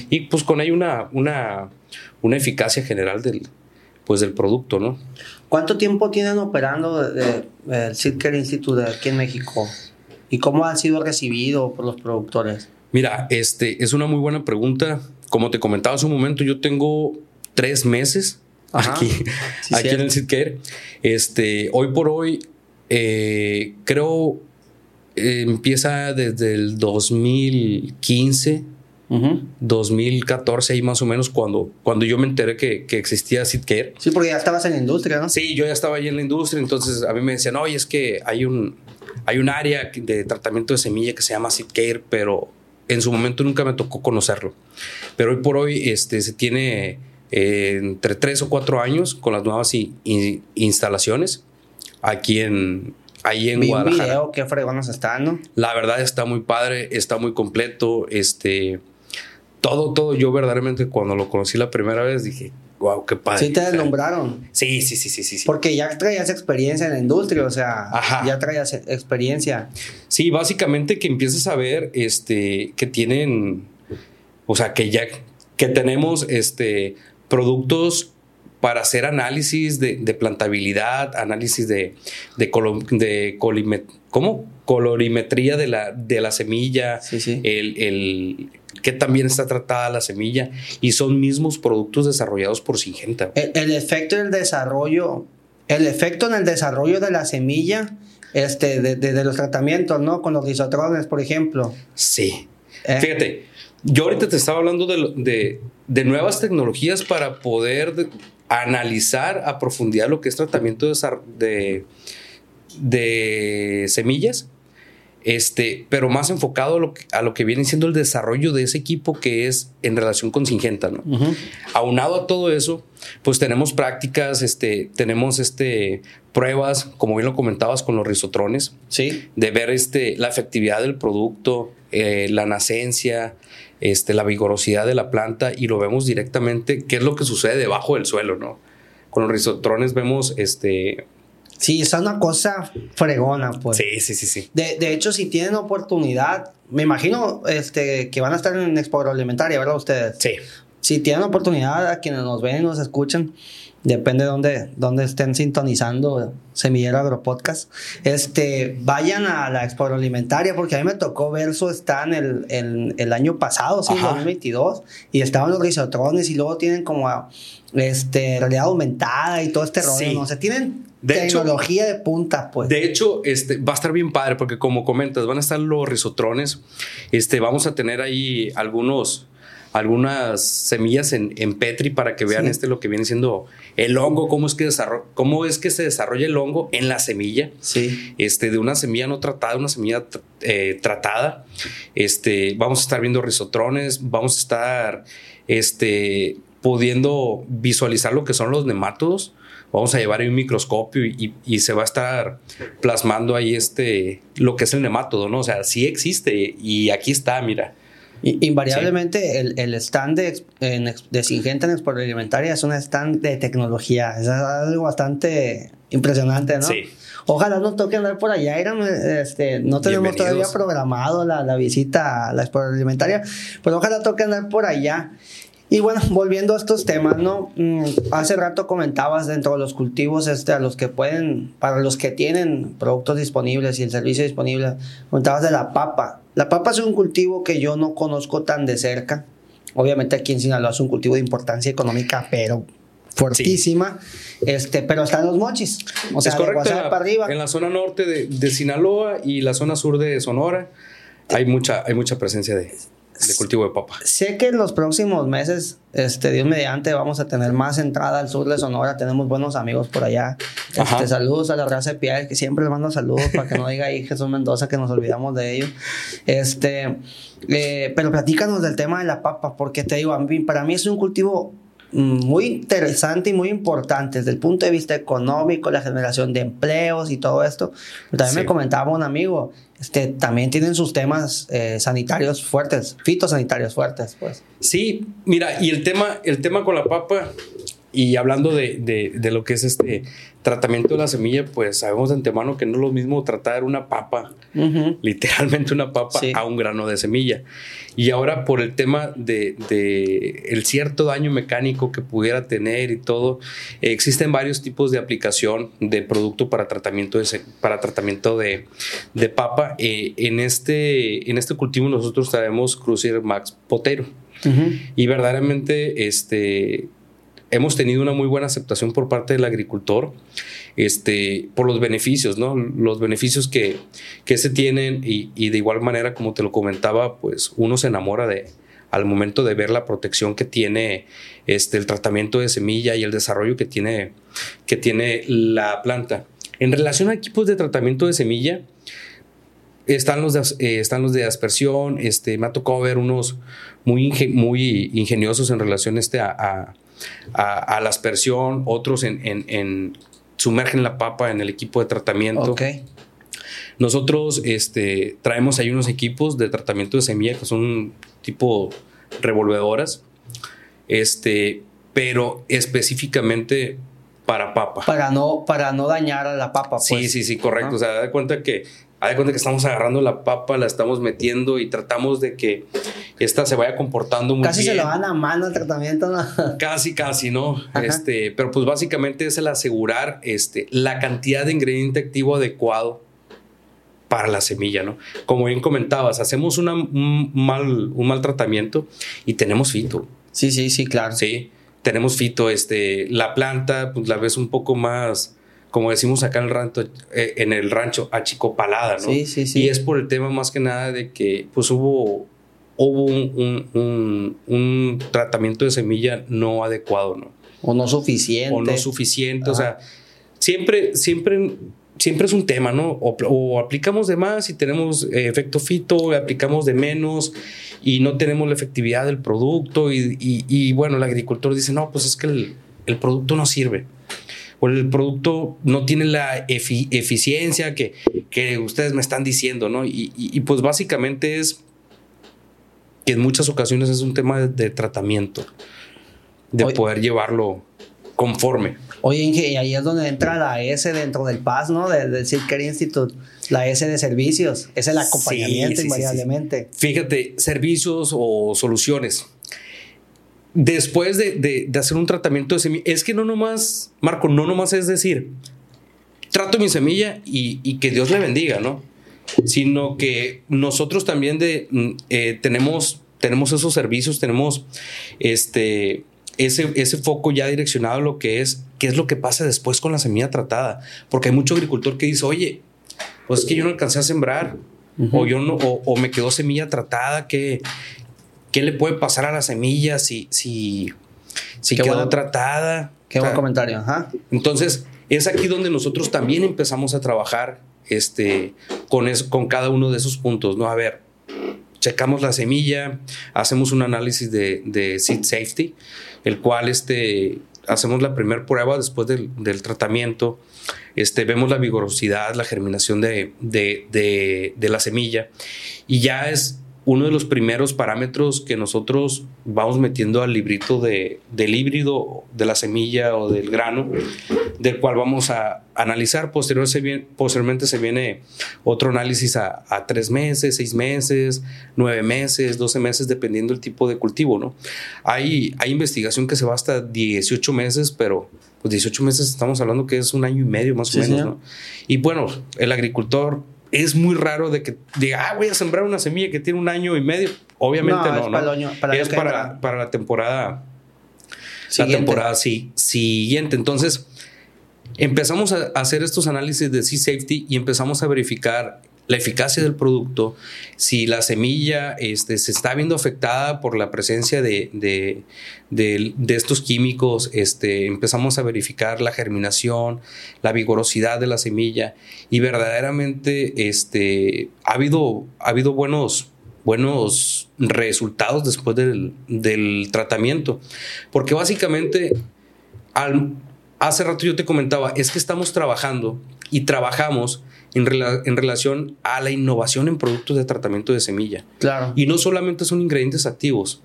Y pues con ahí una, una, una eficacia general del, pues del producto, ¿no? ¿Cuánto tiempo tienen operando el Sitcare Institute aquí en México? ¿Y cómo ha sido recibido por los productores? Mira, este es una muy buena pregunta. Como te comentaba hace un momento, yo tengo tres meses Ajá. aquí, Sí, aquí en el Sitcare. Este, hoy por hoy, eh, creo eh, empieza desde el 2015, 2014, ahí más o menos, cuando, cuando yo me enteré que, que existía Sitcare. Sí, porque ya estabas en la industria, ¿no? Sí, yo ya estaba ahí en la industria, entonces a mí me decían, oye, es que hay un, hay un área de tratamiento de semilla que se llama Seedcare, pero en su momento nunca me tocó conocerlo. Pero hoy por hoy este, se tiene eh, entre tres o cuatro años con las nuevas i- i- instalaciones aquí en, ahí en Vi un Guadalajara. video, qué fregonas están, ¿no? La verdad está muy padre, está muy completo, este... Todo, todo, yo verdaderamente cuando lo conocí la primera vez dije, wow, qué padre. Sí te deslumbraron. Sí, sí, sí, sí, sí. sí. Porque ya traías experiencia en la industria, o sea, Ajá. ya traías experiencia. Sí, básicamente que empiezas a ver este, que tienen, o sea, que ya que tenemos este, productos para hacer análisis de, plantabilidad, análisis de, de, ¿cómo? colorimetría de la, de la semilla, El, el, que también está tratada la semilla, y son mismos productos desarrollados por Singenta. El, efecto del desarrollo, el efecto en el desarrollo de la semilla, este, de, los tratamientos, ¿no? Con los risotrones, por ejemplo. Sí. Eh. Fíjate, yo ahorita te estaba hablando de, de nuevas tecnologías para poder analizar a profundidad lo que es tratamiento de, de, semillas, este, pero más enfocado a lo, que, a lo, que, viene siendo el desarrollo de ese equipo que es en relación con Singenta, ¿no? Aunado a todo eso, pues tenemos prácticas, este, tenemos este, pruebas, como bien lo comentabas, con los risotrones, sí. de ver este, la efectividad del producto, eh, la nacencia, este, la vigorosidad de la planta y lo vemos directamente qué es lo que sucede debajo del suelo, ¿no? Con los risotrones vemos este... Sí, es una cosa fregona, pues. Sí, sí, sí, sí. De, de hecho, si tienen oportunidad, me imagino este, que van a estar en Expo Agroalimentaria, ¿verdad ustedes? Sí. Si tienen oportunidad, a quienes nos ven y nos escuchan, depende de dónde, dónde estén sintonizando Semillero Agropodcast, este, vayan a la Expo Alimentaria, porque a mí me tocó ver su stand el, el, año pasado, sí, 2022, y estaban los risotrones y luego tienen como este, realidad aumentada y todo este rollo, O sea, tienen tecnología de punta, pues. De hecho, este, va a estar bien padre, porque como comentas, van a estar los risotrones, este, vamos a tener ahí algunos algunas semillas en, Petri para que vean este lo que viene siendo el hongo, cómo es que cómo es que se desarrolla el hongo en la semilla. Sí. Este, de una semilla no tratada, una semilla eh, tratada. Este, vamos a estar viendo risotrones, vamos a estar este, pudiendo visualizar lo que son los nemátodos. Vamos a llevar ahí un microscopio y, se va a estar plasmando ahí este, lo que es el nemátodo, ¿no? O sea, sí existe y aquí está, mira. Invariablemente el, el, stand de, en, de Singenta en Expo Alimentaria es un stand de tecnología. Es algo bastante impresionante, ¿no? Sí. Ojalá nos toque andar por allá. este, no tenemos todavía programado la, la, visita a la Expo Alimentaria, pero ojalá toque andar por allá. Y bueno, volviendo a estos temas, ¿no? Mm, hace rato comentabas dentro de los cultivos, este, a los que pueden, para los que tienen productos disponibles y el servicio disponible, comentabas de la papa. La papa es un cultivo que yo no conozco tan de cerca. Obviamente aquí en Sinaloa es un cultivo de importancia económica, pero fuertísima. Este, pero están los mochis. O sea, es correcto, para arriba. En la zona norte de, de, Sinaloa y la zona sur de Sonora hay mucha, hay mucha presencia de, de cultivo de papa. Sé que en los próximos meses, este, Dios mediante, vamos a tener más entrada al sur de Sonora. Tenemos buenos amigos por allá. Este, saludos a la raza de Piel, que siempre les mando saludos para que no diga ahí Jesús Mendoza que nos olvidamos de ellos. Este, eh, pero platícanos del tema de la papa, porque te digo, para mí es un cultivo muy interesante y muy importante desde el punto de vista económico, la generación de empleos y todo esto. también me comentaba un amigo, este, también tienen sus temas eh, sanitarios fuertes, fitosanitarios fuertes, pues. Sí, mira, y el tema, el tema con la papa, y hablando de, de, lo que es este tratamiento de la semilla, pues sabemos de antemano que no es lo mismo tratar una papa, literalmente una papa, a un grano de semilla. Y ahora por el tema de, de, el cierto daño mecánico que pudiera tener y todo, existen varios tipos de aplicación de producto para tratamiento de, para tratamiento de, de papa. Eh, en, este, en este cultivo nosotros traemos Cruiser Max Potero. Y verdaderamente, este, hemos tenido una muy buena aceptación por parte del agricultor este, por los beneficios, ¿no? Los beneficios que, que se tienen y, de igual manera, como te lo comentaba, pues uno se enamora de al momento de ver la protección que tiene este, el tratamiento de semilla y el desarrollo que tiene, que tiene la planta. En relación a equipos de tratamiento de semilla, están los de, eh, están los de aspersión, este, me ha tocado ver unos muy, muy ingeniosos en relación este a a, la aspersión, otros en, sumergen la papa en el equipo de tratamiento. Nosotros este, traemos ahí unos equipos de tratamiento de semilla que son tipo revolvedoras, este, pero específicamente para papa. Para no, para no dañar a la papa. Sí, pues. sí, sí, correcto. O sea, da cuenta que, da cuenta que estamos agarrando la papa, la estamos metiendo y tratamos de que esta se vaya comportando muy casi bien. Casi se lo van a mano el tratamiento, ¿no? Casi, casi, ¿no? Este, pero pues básicamente es el asegurar este, la cantidad de ingrediente activo adecuado para la semilla, ¿no? Como bien comentabas, hacemos una, un, mal, un mal tratamiento y tenemos fito. Sí, sí, sí, claro. Sí, tenemos fito, este, la planta, pues la ves un poco más, como decimos acá en el rancho, eh, en el rancho achicopalada, ¿no? Sí, sí, sí. Y es por el tema más que nada de que, pues hubo, hubo un, un, un tratamiento de semilla no adecuado, ¿no? O no suficiente. O no suficiente, Ajá. o sea, siempre, siempre siempre es un tema, ¿no? O, o aplicamos de más y tenemos eh, efecto fito, o aplicamos de menos y no tenemos la efectividad del producto y, y, y bueno, el agricultor dice, no, pues es que el, el, producto no sirve. O el producto no tiene la efi eficiencia que, que, ustedes me están diciendo, ¿no? Y, y, pues básicamente es que en muchas ocasiones es un tema de, de tratamiento, de Oye, poder llevarlo conforme. Oye, Inge, y ahí es donde entra la S dentro del PAS, ¿no? Del, del Silker Institute, la S de servicios, es el acompañamiento sí, sí, invariablemente. Sí, Fíjate, servicios o soluciones. Después de, de, de hacer un tratamiento de semilla, es que no nomás, Marco, no nomás es decir, trato mi semilla y, y que Dios le bendiga, ¿no? Sino que nosotros también de, eh, tenemos, tenemos esos servicios, tenemos este, ese, ese foco ya direccionado a lo que es, qué es lo que pasa después con la semilla tratada. Porque hay mucho agricultor que dice, oye, pues es que yo no alcancé a sembrar, uh -huh. o, yo no, o, o, me quedó semilla tratada, ¿qué, qué le puede pasar a la semilla si, si, si quedó tratada? Qué buen comentario, Ajá. Entonces, es aquí donde nosotros también empezamos a trabajar este, con, eso, con cada uno de esos puntos, ¿no? A ver, checamos la semilla, hacemos un análisis de, de seed safety, el cual este, hacemos la primera prueba después del, del, tratamiento, este, vemos la vigorosidad, la germinación de, de, de, de la semilla y ya es uno de los primeros parámetros que nosotros vamos metiendo al librito de, del híbrido, de la semilla o del grano, del cual vamos a analizar. Posterior se viene, posteriormente se viene otro análisis a, a, tres meses, seis meses, nueve meses, doce meses, dependiendo del tipo de cultivo. ¿no? Hay, hay investigación que se va hasta 18 meses, pero pues 18 meses estamos hablando que es un año y medio más o sí, menos. ¿no? Y bueno, el agricultor es muy raro de que diga, ah, voy a sembrar una semilla que tiene un año y medio. Obviamente no, no. Es, para, ¿no? Año, para es para, para, la temporada. Siguiente. La temporada sí, siguiente. Entonces, empezamos a hacer estos análisis de Sea Safety y empezamos a verificar la eficacia del producto, si la semilla este, se está viendo afectada por la presencia de, de, de, estos químicos, este, empezamos a verificar la germinación, la vigorosidad de la semilla y verdaderamente este, ha, habido, ha habido buenos, buenos resultados después del, del tratamiento, porque básicamente al, hace rato yo te comentaba, es que estamos trabajando y trabajamos en, rela en, relación a la innovación en productos de tratamiento de semilla. Claro. Y no solamente son ingredientes activos,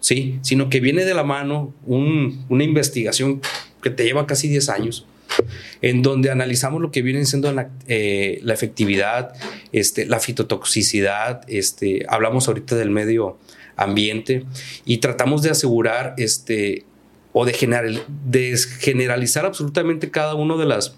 ¿sí? Sino que viene de la mano un, una investigación que te lleva casi 10 años, en donde analizamos lo que viene siendo la, eh, la efectividad, este, la fitotoxicidad, este, hablamos ahorita del medio ambiente y tratamos de asegurar este, o de, general, de generalizar absolutamente cada uno de las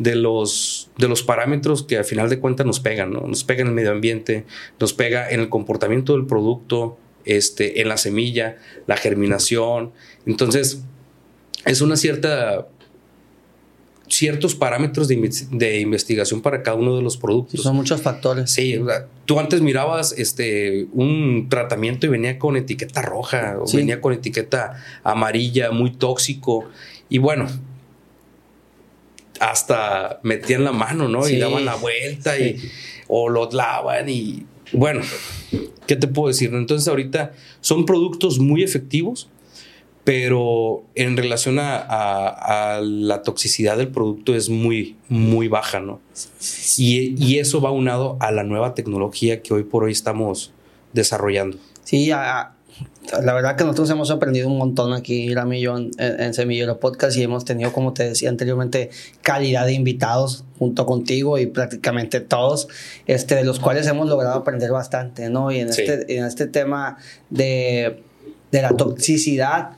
de los, de los parámetros que al final de cuentas nos pegan, ¿no? Nos pega en el medio ambiente, nos pega en el comportamiento del producto, este, en la semilla, la germinación. Entonces, es una cierta ciertos parámetros de, de, investigación para cada uno de los productos. Son muchos factores. Sí, tú antes mirabas este, un tratamiento y venía con etiqueta roja o sí. venía con etiqueta amarilla, muy tóxico. Y bueno, hasta metían la mano, ¿no? Sí. Y daban la vuelta sí. y, o los lavan y bueno, ¿qué te puedo decir? Entonces ahorita son productos muy efectivos, pero en relación a, a, a la toxicidad del producto es muy, muy baja, ¿no? Y, y, eso va unado a la nueva tecnología que hoy por hoy estamos desarrollando. Sí, a, la verdad que nosotros hemos aprendido un montón aquí, Rami y yo, en, en, Semillero Podcast y hemos tenido, como te decía anteriormente, calidad de invitados junto contigo y prácticamente todos, este, de los cuales hemos logrado aprender bastante, ¿no? Y en, este, en este tema de, de, la toxicidad,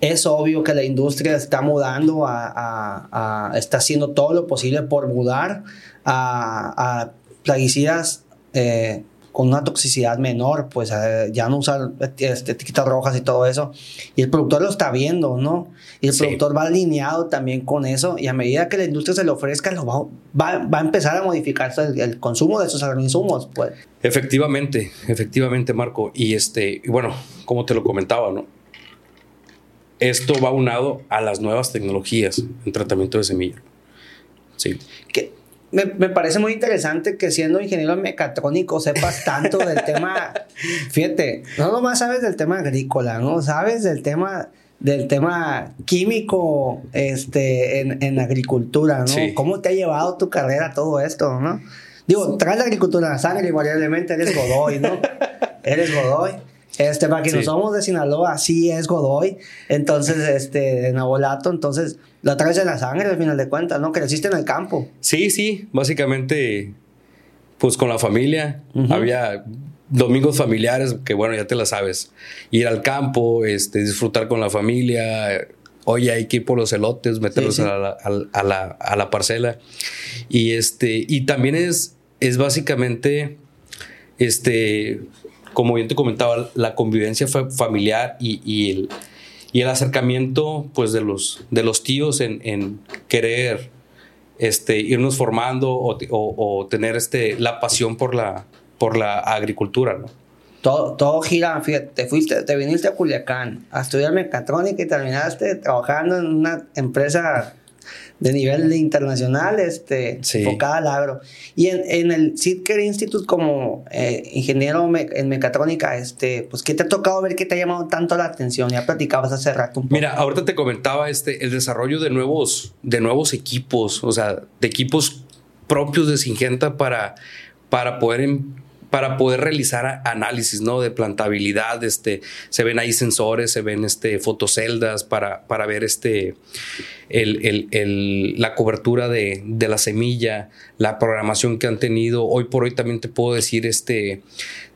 es obvio que la industria está mudando, a, a, a está haciendo todo lo posible por mudar a, a plaguicidas. Eh, con una toxicidad menor, pues eh, ya no usar etiquetas rojas y todo eso. Y el productor lo está viendo, ¿no? Y el productor va alineado también con eso y a medida que la industria se le ofrezca, lo va, va, va a empezar a modificarse el, consumo de esos agroinsumos, pues. Efectivamente, efectivamente, Marco. Y este, y bueno, como te lo comentaba, ¿no? Esto va unado a las nuevas tecnologías en tratamiento de semilla. Sí. Que me, me, parece muy interesante que siendo ingeniero mecatrónico sepas tanto del tema, fíjate, no nomás sabes del tema agrícola, ¿no? Sabes del tema del tema químico este, en, en agricultura, ¿no? Sí. ¿Cómo te ha llevado tu carrera todo esto, no? Digo, traes la agricultura en la sangre, invariablemente eres Godoy, ¿no? eres Godoy. Este, para que sí. no somos de Sinaloa, sí es Godoy. Entonces, este, de Nabolato, entonces, la traes en la sangre al final de cuentas, ¿no? Creciste en el campo. Sí, sí, básicamente, pues con la familia. Uh -huh. Había domingos familiares, que bueno, ya te la sabes. Ir al campo, este, disfrutar con la familia. Oye, hay que ir por los elotes, meterlos sí, sí. A, la, a, la, a, la, parcela. Y este, y también es, es básicamente, este, como bien te comentaba, la convivencia familiar y, el, y el, acercamiento pues, de, los, de los tíos en, en querer este, irnos formando o, o, o, tener este, la pasión por la, por la agricultura. ¿no? Todo, todo gira, fíjate, te fuiste, te viniste a Culiacán a estudiar mecatrónica y terminaste trabajando en una empresa de nivel internacional, este, sí. enfocada al agro. Y en, en el Sitker Institute como eh, ingeniero me, en mecatrónica, este, pues, ¿qué te ha tocado ver que te ha llamado tanto la atención? Ya platicabas hace rato un poco. Mira, ahorita te comentaba este, el desarrollo de nuevos, de nuevos equipos, o sea, de equipos propios de Singenta para, para poder para poder realizar análisis ¿no? de plantabilidad. Este, se ven ahí sensores, se ven este, fotoceldas para, para ver este, el, el, el, la cobertura de, de, la semilla, la programación que han tenido. Hoy por hoy también te puedo decir, este,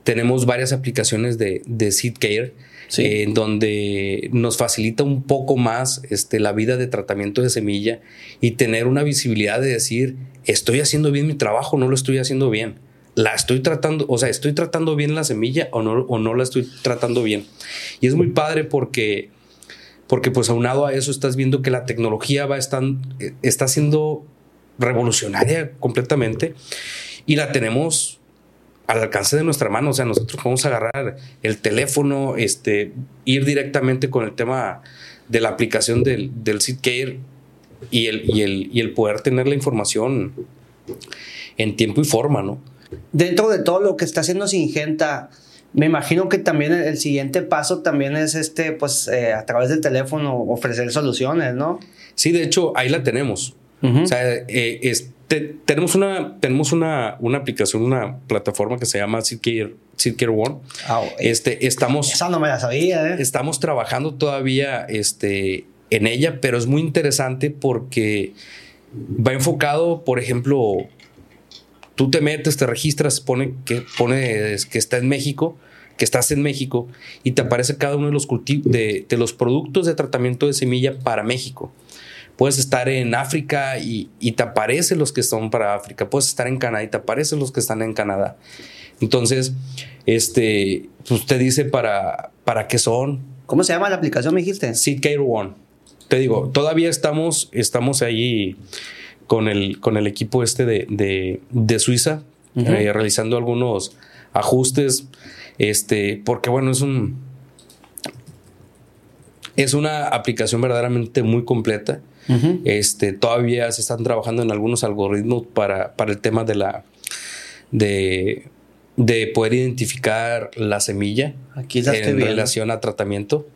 tenemos varias aplicaciones de, de Seed Care. Sí. Eh, en donde nos facilita un poco más este, la vida de tratamiento de semilla y tener una visibilidad de decir, estoy haciendo bien mi trabajo, no lo estoy haciendo bien la estoy tratando, o sea, estoy tratando bien la semilla o no, o no la estoy tratando bien. Y es muy padre porque, porque pues aunado a eso estás viendo que la tecnología va estar, está siendo revolucionaria completamente y la tenemos al alcance de nuestra mano. O sea, nosotros a agarrar el teléfono, este, ir directamente con el tema de la aplicación del, del SeedCare y el, y, el, y el poder tener la información en tiempo y forma, ¿no? Dentro de todo lo que está haciendo Singenta, me imagino que también el siguiente paso también es este, pues eh, a través del teléfono ofrecer soluciones, ¿no? Sí, de hecho, ahí la tenemos. Uh -huh. O sea, eh, es, te, tenemos, una, tenemos una, una aplicación, una plataforma que se llama Seedcare, Seedcare One. Oh, este, estamos, esa no me la sabía, ¿eh? Estamos trabajando todavía este, en ella, pero es muy interesante porque va enfocado, por ejemplo, tú te metes, te registras, pone que, pone que está en México, que estás en México y te aparece cada uno de los, de, de los productos de tratamiento de semilla para México. Puedes estar en África y, y, te aparecen los que son para África. Puedes estar en Canadá y te aparecen los que están en Canadá. Entonces, este, pues te dice para, para qué son. ¿Cómo se llama la aplicación, me dijiste? Seedcare One. Te digo, todavía estamos, estamos ahí con el, con el equipo este de, de, de Suiza, uh -huh. eh, realizando algunos ajustes, este, porque bueno, es un... Es una aplicación verdaderamente muy completa. Uh -huh. este, todavía se están trabajando en algunos algoritmos para, para el tema de la... De, de poder identificar la semilla Aquí la en relación a tratamiento.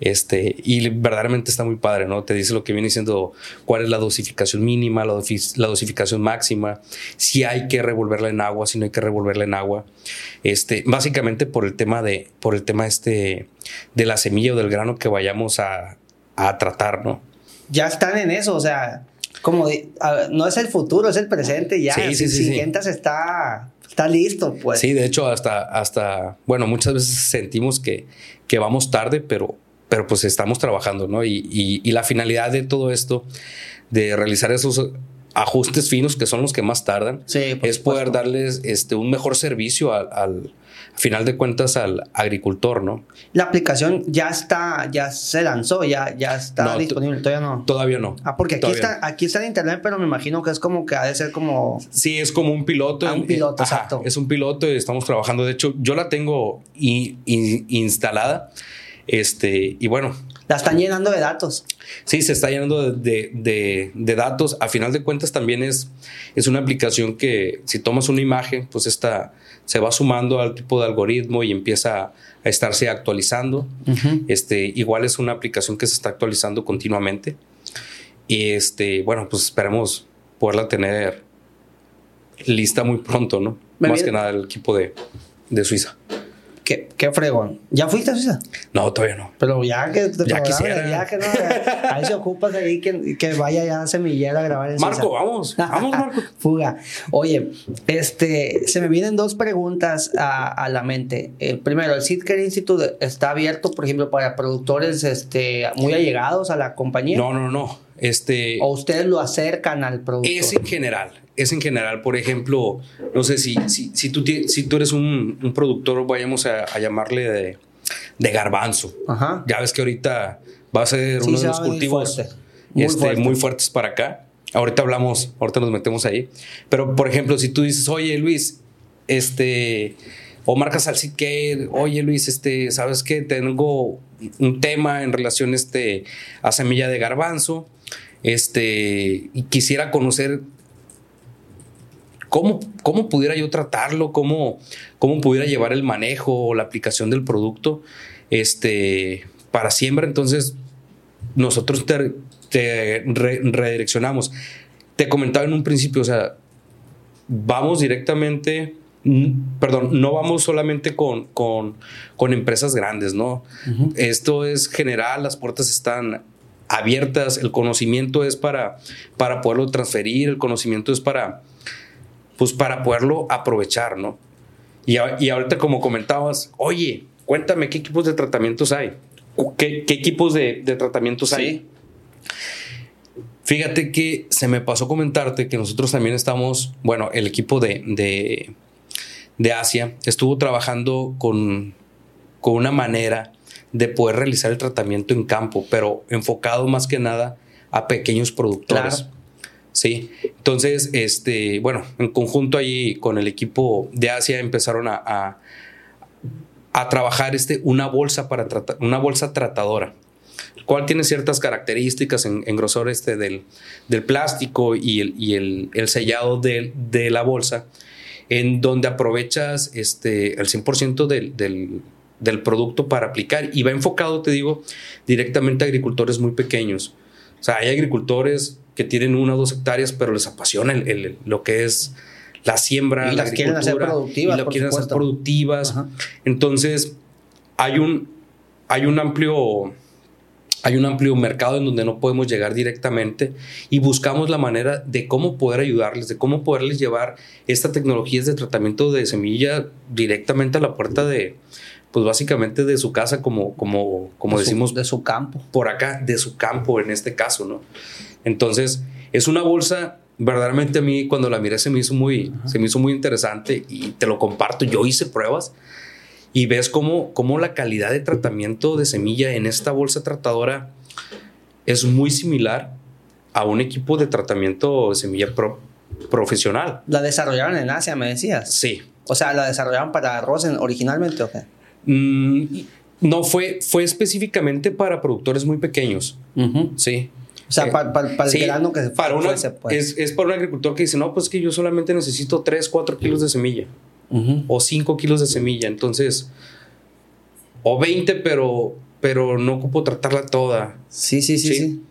Este, y verdaderamente está muy padre, ¿no? Te dice lo que viene diciendo cuál es la dosificación mínima, la, la, dosificación máxima, si hay que revolverla en agua, si no hay que revolverla en agua. Este, básicamente por el tema de, por el tema este, de la semilla o del grano que vayamos a, a tratar, ¿no? Ya están en eso, o sea, como no es el futuro, es el presente, ya. Sí, sí, sí, está está listo, pues. Sí, de hecho, hasta, hasta, bueno, muchas veces sentimos que, que vamos tarde, pero pero pues estamos trabajando, ¿no? Y, la finalidad de todo esto, de realizar esos ajustes finos que son los que más tardan, es poder darles este, un mejor servicio al, final de cuentas al agricultor, ¿no? La aplicación ya está, ya se lanzó, ya, ya está disponible, todavía no. Todavía no. Ah, porque aquí está, aquí está en internet, pero me imagino que es como que ha de ser como. Sí, es como un piloto. Ah, un piloto, exacto. Es un piloto y estamos trabajando. De hecho, yo la tengo instalada. Este, y bueno. La están llenando de datos. Sí, se está llenando de, datos. A final de cuentas también es, es una aplicación que si tomas una imagen, pues esta se va sumando al tipo de algoritmo y empieza a estarse actualizando. este, igual es una aplicación que se está actualizando continuamente. Y este, bueno, pues esperemos poderla tener lista muy pronto, ¿no? Más que nada el equipo de, de Suiza. Qué, qué, fregón. ¿Ya fuiste a Suiza? No, todavía no. Pero ya que te ya quisiera. viaje, ¿no? Ahí se ocupas ahí que, que vaya ya a Semillera a grabar en Marco, vamos. Vamos, Marco. Fuga. Oye, este, se me vienen dos preguntas a, a la mente. Eh, primero, ¿el Seedcare Institute está abierto, por ejemplo, para productores este, muy allegados a la compañía? No, no, no. Este, ¿O ustedes lo acercan al productor? Es en general es en general, por ejemplo, no sé si, si, si, tú, si tú eres un, productor, vayamos a, llamarle de, de garbanzo. Ya ves que ahorita va a ser uno de los cultivos muy, este, muy fuertes para acá. Ahorita hablamos, ahorita nos metemos ahí. Pero, por ejemplo, si tú dices, oye Luis, este, o marcas al que, oye Luis, este, ¿sabes qué? Tengo un tema en relación este, a semilla de garbanzo, este, y quisiera conocer ¿Cómo, cómo pudiera yo tratarlo? ¿Cómo, ¿Cómo pudiera llevar el manejo o la aplicación del producto este, para siembra? Entonces, nosotros te, redireccionamos. Te comentaba en un principio, o sea, vamos directamente, perdón, no vamos solamente con, con, con empresas grandes, ¿no? Esto es general, las puertas están abiertas, el conocimiento es para, para poderlo transferir, el conocimiento es para, pues para poderlo aprovechar, ¿no? Y, y ahorita como comentabas, oye, cuéntame qué equipos de tratamientos hay, qué, equipos de, tratamientos hay. Fíjate que se me pasó comentarte que nosotros también estamos, bueno, el equipo de, de, Asia estuvo trabajando con, con una manera de poder realizar el tratamiento en campo, pero enfocado más que nada a pequeños productores. Sí, entonces, este, bueno, en conjunto ahí con el equipo de Asia empezaron a, a, trabajar este, una bolsa para tratar, una bolsa tratadora, cual tiene ciertas características en, grosor este del, del, plástico y el, y el, el sellado de, de, la bolsa, en donde aprovechas este, el 100% del, del, del producto para aplicar y va enfocado, te digo, directamente a agricultores muy pequeños. O sea, hay agricultores que tienen una o dos hectáreas, pero les apasiona el, lo que es la siembra, y la las quieren hacer productivas. Y lo quieren hacer productivas. Entonces, hay un, hay un amplio. Hay un amplio mercado en donde no podemos llegar directamente y buscamos la manera de cómo poder ayudarles, de cómo poderles llevar esta tecnología de tratamiento de semilla directamente a la puerta de, pues básicamente de su casa, como, como, como decimos. de su campo. Por acá, de su campo en este caso, ¿no? Entonces, es una bolsa, verdaderamente a mí cuando la miré se me hizo muy, se me hizo muy interesante y te lo comparto. Yo hice pruebas y ves cómo, cómo la calidad de tratamiento de semilla en esta bolsa tratadora es muy similar a un equipo de tratamiento de semilla profesional. ¿La desarrollaron en Asia, me decías? Sí. O sea, ¿la desarrollaron para Rosen originalmente o qué? Mm, no, fue, fue específicamente para productores muy pequeños. Sí. O sea, para, el grano que para una, es, es, para un agricultor que dice, no, pues que yo solamente necesito 3, 4 kilos de semilla. O 5 kilos de semilla. Entonces, o 20, pero pero no ocupo tratarla toda. Sí, sí, sí, sí.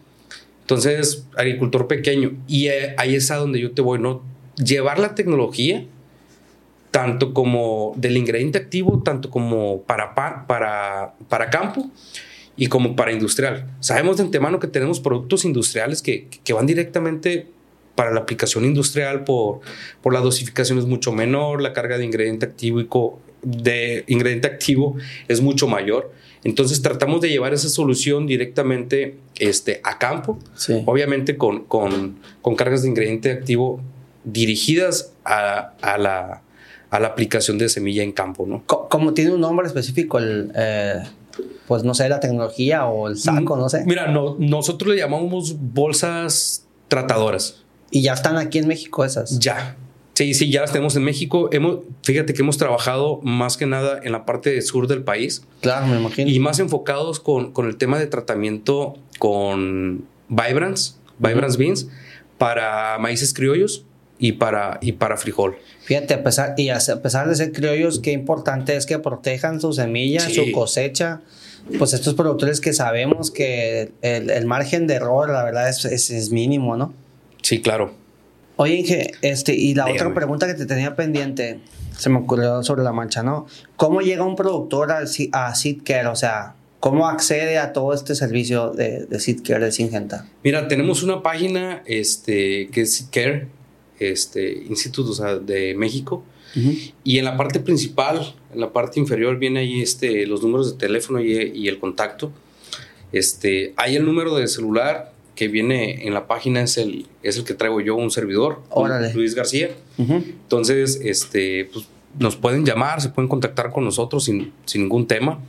Entonces, agricultor pequeño. Y eh, ahí es a donde yo te voy, ¿no? Llevar la tecnología, tanto como del ingrediente activo, tanto como para, para, para campo y como para industrial. Sabemos de antemano que tenemos productos industriales que, que van directamente para la aplicación industrial por, por la dosificación es mucho menor, la carga de ingrediente activo, y de ingrediente activo es mucho mayor. Entonces tratamos de llevar esa solución directamente este, a campo, obviamente con, con, con, cargas de ingrediente activo dirigidas a, a, la, a, la, aplicación de semilla en campo. ¿no? Como tiene un nombre específico, el, eh, pues no sé, la tecnología o el saco, no sé. Mira, no, nosotros le llamamos bolsas tratadoras. ¿Y ya están aquí en México esas? Ya. Sí, sí, ya las tenemos en México. Hemos, fíjate que hemos trabajado más que nada en la parte sur del país. Claro, me imagino. Y más enfocados con, con el tema de tratamiento con Vibrance, Vibrance Beans, para maíces criollos y para, y para frijol. Fíjate, a pesar, y a pesar de ser criollos, qué importante es que protejan su semilla, su cosecha. Pues estos productores que sabemos que el, el margen de error, la verdad, es, es, es mínimo, ¿no? Sí, claro. Oye, Inge, este, y la otra pregunta que te tenía pendiente, se me ocurrió sobre la mancha, ¿no? ¿Cómo llega un productor a, a SeedCare? O sea, ¿cómo accede a todo este servicio de, de SeedCare de Singenta? Mira, tenemos una página este, que es SeedCare, este, Instituto de México. Y en la parte principal, en la parte inferior, viene ahí este, los números de teléfono y, y el contacto. Este, hay el número de celular que viene en la página es el, es el que traigo yo, un servidor, Luis García. Entonces, este, pues, nos pueden llamar, se pueden contactar con nosotros sin, sin, ningún tema.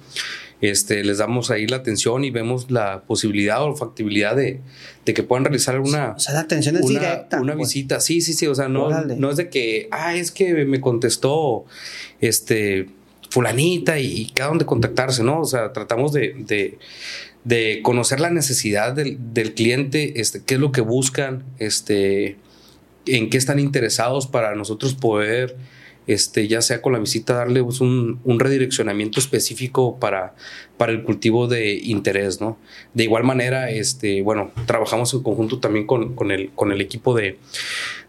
Este, les damos ahí la atención y vemos la posibilidad o factibilidad de, de que puedan realizar una... O sea, la atención es una, directa. Una pues. visita, sí, sí, sí. O sea, no, no es de que, ah, es que me contestó este fulanita y, y queda donde contactarse, ¿no? O sea, tratamos de, de de conocer la necesidad del, cliente, este, qué es lo que buscan, este, en qué están interesados para nosotros poder, este, ya sea con la visita, darle pues, un, redireccionamiento específico para, para el cultivo de interés, ¿no? De igual manera, este, bueno, trabajamos en conjunto también con, con, el, con el equipo de,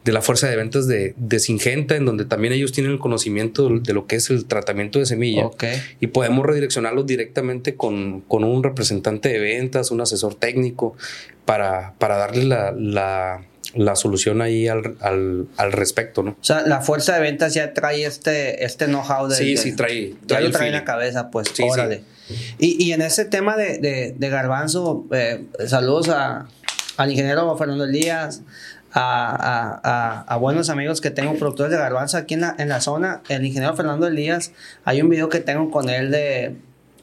de la fuerza de ventas de, de, Singenta, en donde también ellos tienen el conocimiento de lo que es el tratamiento de semilla. Y podemos redireccionarlos directamente con, con, un representante de ventas, un asesor técnico, para, para darle la, la, la solución ahí al, al, al, respecto, ¿no? O sea, la fuerza de ventas ya trae este, este know-how de... Sí, sí, trae. ya lo trae en la cabeza, pues, sí, órale. Y, y, en ese tema de, de, de Garbanzo, eh, saludos a, al ingeniero Fernando Elías, a, a, buenos amigos que tengo, productores de garbanzo aquí en la, en la zona. El ingeniero Fernando Elías, hay un video que tengo con él de.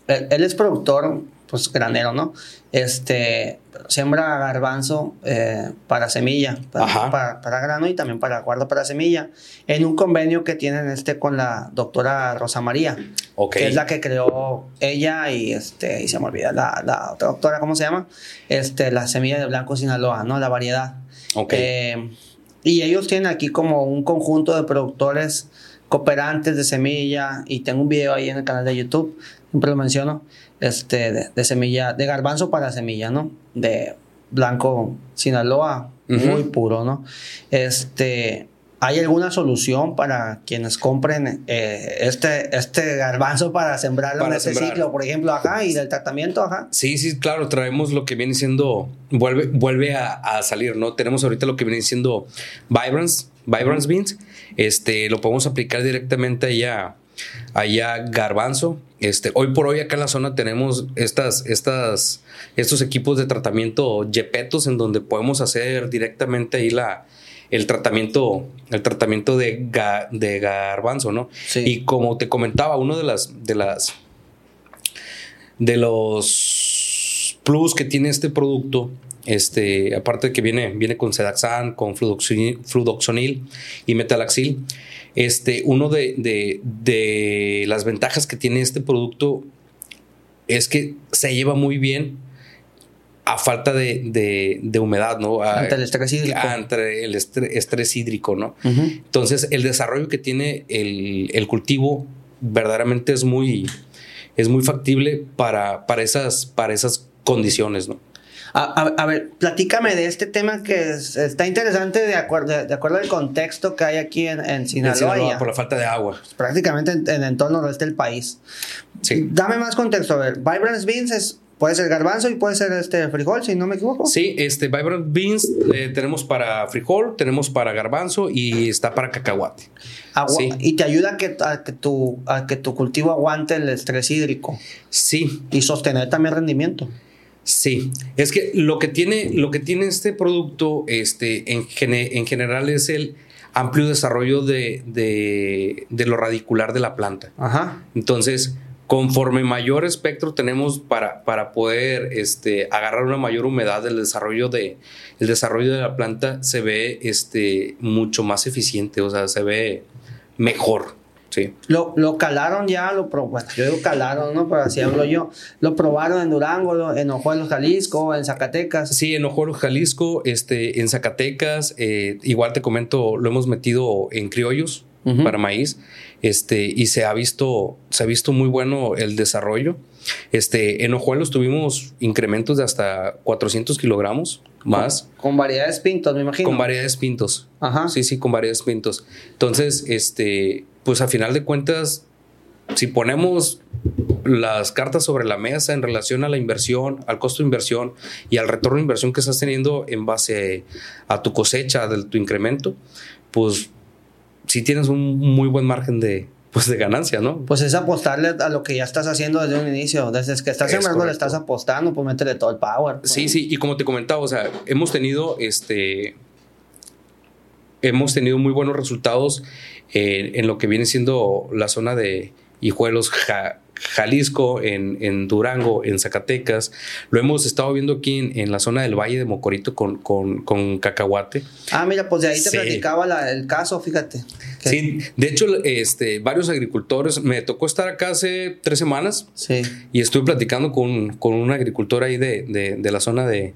Él, es productor, pues granero, ¿no? Este. Siembra garbanzo eh, para semilla, para, para, grano y también para guarda para semilla, en un convenio que tienen este con la doctora Rosa María, que es la que creó ella y este, y se me olvida la, la otra doctora, ¿cómo se llama? Este, la semilla de blanco Sinaloa, ¿no? La variedad. Eh, y ellos tienen aquí como un conjunto de productores cooperantes de semilla y tengo un video ahí en el canal de YouTube, siempre lo menciono, este, de, semilla, de garbanzo para semilla, ¿no? De blanco Sinaloa, muy puro, ¿no? Este, ¿Hay alguna solución para quienes compren eh, este, este garbanzo para sembrarlo en ese ciclo, por ejemplo, ajá, y del tratamiento, ajá? Sí, sí, claro, traemos lo que viene siendo, vuelve, vuelve a, salir, ¿no? Tenemos ahorita lo que viene siendo Vibrance, Vibrance Beans, este, lo podemos aplicar directamente allá, allá garbanzo. Este, hoy por hoy acá en la zona tenemos estas, estas, estos equipos de tratamiento Jepetos en donde podemos hacer directamente ahí la el tratamiento, el tratamiento de, de garbanzo, ¿no? Sí. Y como te comentaba, uno de las, de las, de los plus que tiene este producto, este, aparte de que viene, viene con Sedaxan, con fludoxonil, y metalaxil, este, uno de, de, de las ventajas que tiene este producto es que se lleva muy bien a falta de, humedad, ¿no? ante el estrés hídrico. Ante el estrés, hídrico, ¿no? Entonces, el desarrollo que tiene el, cultivo verdaderamente es muy, es muy factible para, para, esas, para esas condiciones, ¿no? A, ver, platícame de este tema que está interesante de acuerdo, de, acuerdo al contexto que hay aquí en, en Sinaloa. por la falta de agua. Pues, prácticamente en, el entorno noroeste del país. Sí. Dame más contexto. A ver, Vibrance Beans es Puede ser garbanzo y puede ser este frijol, si no me equivoco. Sí, este Vibrant Beans eh, tenemos para frijol, tenemos para garbanzo y está para cacahuate. Y te ayuda a que, a que, tu, a que tu cultivo aguante el estrés hídrico. Sí. Y sostener también rendimiento. Sí, es que lo que tiene, lo que tiene este producto este, en, en general es el amplio desarrollo de, de, de, lo radicular de la planta. Ajá. Entonces, conforme mayor espectro tenemos para, para poder este, agarrar una mayor humedad del desarrollo de, el desarrollo de la planta se ve este, mucho más eficiente, o sea, se ve mejor. Sí. Lo, lo calaron ya, lo bueno, yo digo calaron, ¿no? Pero así hablo yo. Lo probaron en Durango, en Ojuelos, Jalisco, en Zacatecas. Sí, en Ojuelos, Jalisco, este, en Zacatecas, eh, igual te comento, lo hemos metido en criollos para maíz este, y se ha visto, se ha visto muy bueno el desarrollo. Este, en Ojuelos tuvimos incrementos de hasta 400 kilogramos más. Con, variedades pintos, me imagino. Con variedades pintos. Ajá. Sí, sí, con variedades pintos. Entonces, este, pues a final de cuentas, si ponemos las cartas sobre la mesa en relación a la inversión, al costo de inversión y al retorno de inversión que estás teniendo en base a tu cosecha, de tu incremento, pues si tienes un muy buen margen de, pues de ganancia, ¿no? Pues es apostarle a lo que ya estás haciendo desde un inicio. Desde que estás sembrando le estás apostando, pues métele todo el power. Pues. Sí, sí, y como te comentaba, o sea, hemos tenido este. Hemos tenido muy buenos resultados en lo que viene siendo la zona de Hijuelos, ja, Jalisco, en, Durango, en Zacatecas. Lo hemos estado viendo aquí en, la zona del Valle de Mocorito con, con, Cacahuate. Ah, mira, pues de ahí te platicaba el caso, fíjate. Sí, de hecho, este, varios agricultores, me tocó estar acá hace tres semanas sí. y estuve platicando con, un agricultor ahí de, la zona de,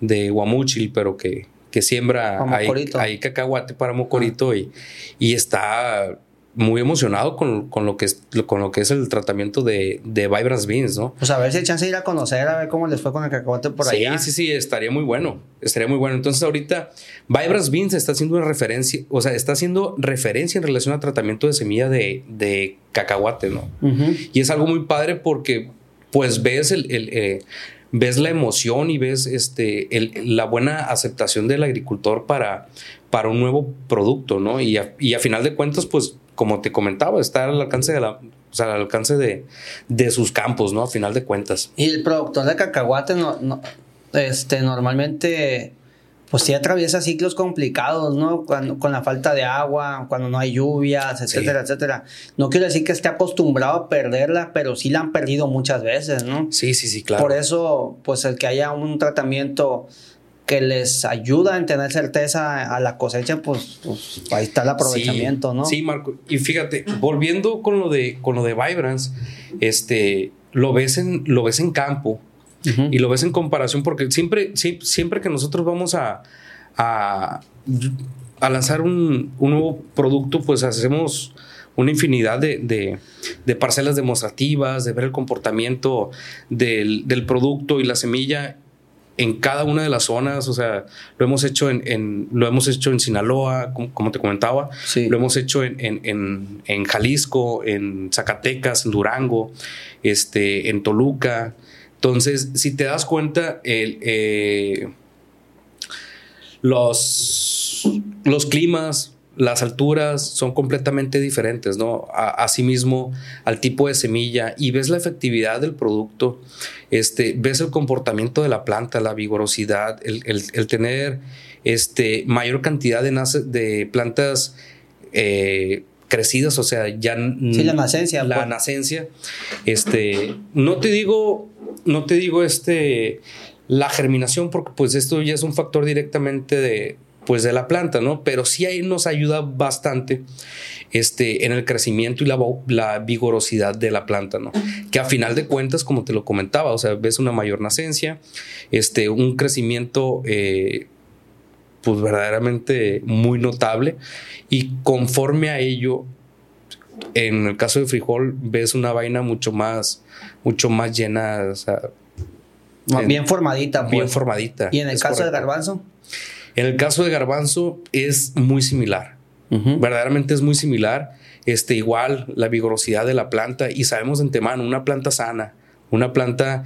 de Guamuchil, pero que, que siembra ahí, cacahuate para Mocorito ah. y, y está muy emocionado con, lo que es, con lo que es el tratamiento de, de Vibrance Beans, ¿no? Pues a ver si hay chance de ir a conocer, a ver cómo les fue con el cacahuate por sí, allá. Sí, sí, sí, estaría muy bueno. Estaría muy bueno. Entonces, ahorita Vibrance Beans está haciendo una referencia, o sea, está haciendo referencia en relación al tratamiento de semilla de, de cacahuate, ¿no? Y es algo muy padre porque, pues, ves el. Eh, ves la emoción y ves este, la buena aceptación del agricultor para, para un nuevo producto, ¿no? Y y a final de cuentas, pues como te comentaba, está al alcance de la, o sea, al alcance de, de, sus campos, ¿no? A final de cuentas. Y el productor de cacahuate no, no, este, normalmente pues sí atraviesa ciclos complicados, ¿no? Cuando, con la falta de agua, cuando no hay lluvias, etcétera, etcétera. No quiero decir que esté acostumbrado a perderla, pero sí la han perdido muchas veces, ¿no? Sí, sí, sí, claro. Por eso, pues el que haya un tratamiento que les ayuda en tener certeza a la cosecha, pues, pues ahí está el aprovechamiento, ¿no? Sí, Marco. Y fíjate, volviendo con lo de, con lo de Vibrance, este, lo ves en, lo ves en campo y lo ves en comparación, porque siempre, siempre que nosotros vamos a, a, lanzar un, nuevo producto, pues hacemos una infinidad de, parcelas demostrativas, de ver el comportamiento del, del producto y la semilla en cada una de las zonas, o sea, lo hemos hecho en, lo hemos hecho en Sinaloa, como, te comentaba, lo hemos hecho en, Jalisco, en Zacatecas, en Durango, este, en Toluca. Entonces, si te das cuenta, el, eh, los, los climas, las alturas son completamente diferentes, ¿no? Asimismo, al tipo de semilla y ves la efectividad del producto, este, ves el comportamiento de la planta, la vigorosidad, el, tener este, mayor cantidad de, de plantas eh, crecidas, o sea, ya... Sí, la nacencia. La pues. nacencia. Este, no te digo, no te digo este, la germinación, porque pues esto ya es un factor directamente de pues de la planta, ¿no? Pero sí ahí nos ayuda bastante este, en el crecimiento y la, la, vigorosidad de la planta, ¿no? Que a final de cuentas, como te lo comentaba, o sea, ves una mayor nacencia, este, un crecimiento, eh, pues verdaderamente muy notable y conforme a ello, en el caso de frijol ves una vaina mucho más, mucho más llena, o sea, bien formadita. Bien pues. formadita. ¿Y en el caso de garbanzo? En el caso de garbanzo es muy similar. Verdaderamente es muy similar. Este, igual la vigorosidad de la planta y sabemos de antemano, una planta sana, una planta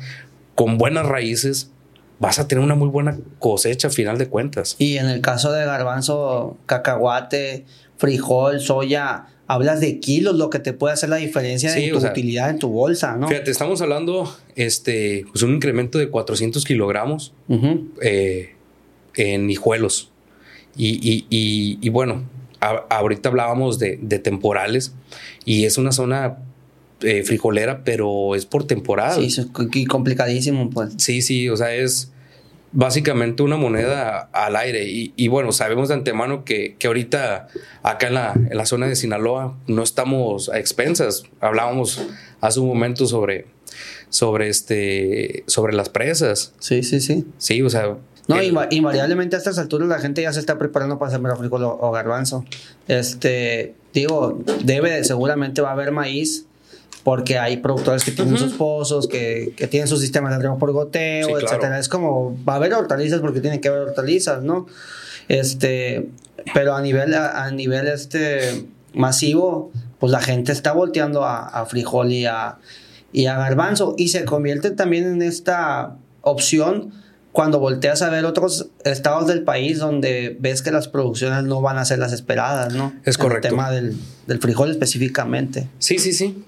con buenas raíces, vas a tener una muy buena cosecha a final de cuentas. Y en el caso de garbanzo, cacahuate, frijol, soya, hablas de kilos, lo que te puede hacer la diferencia de tu utilidad en tu bolsa, ¿no? Fíjate, estamos hablando, este, pues un incremento de 400 kilogramos eh, en hijuelos. Y, bueno, ahorita hablábamos de, temporales y es una zona eh, frijolera, pero es por temporada. Sí, es complicadísimo, pues. Sí, sí, o sea, es básicamente una moneda al aire. Y, bueno, sabemos de antemano que, ahorita acá en la, en la, zona de Sinaloa no estamos a expensas. Hablábamos hace un momento sobre, sobre, este, sobre las presas. Sí, sí, sí. Sí, o sea... No, invariablemente a estas alturas la gente ya se está preparando para sembrar frijol o garbanzo. Este, digo, debe, seguramente va a haber maíz porque hay productores que tienen sus pozos, que, que, tienen sus sistemas de riego por goteo, etcétera. Es como, va a haber hortalizas porque tiene que haber hortalizas, ¿no? Este, pero a nivel, a, nivel este masivo, pues la gente está volteando a, frijol y a, y a garbanzo y se convierte también en esta opción cuando volteas a ver otros estados del país donde ves que las producciones no van a ser las esperadas, ¿no? Es correcto. el tema del, del frijol específicamente. Sí, sí, sí.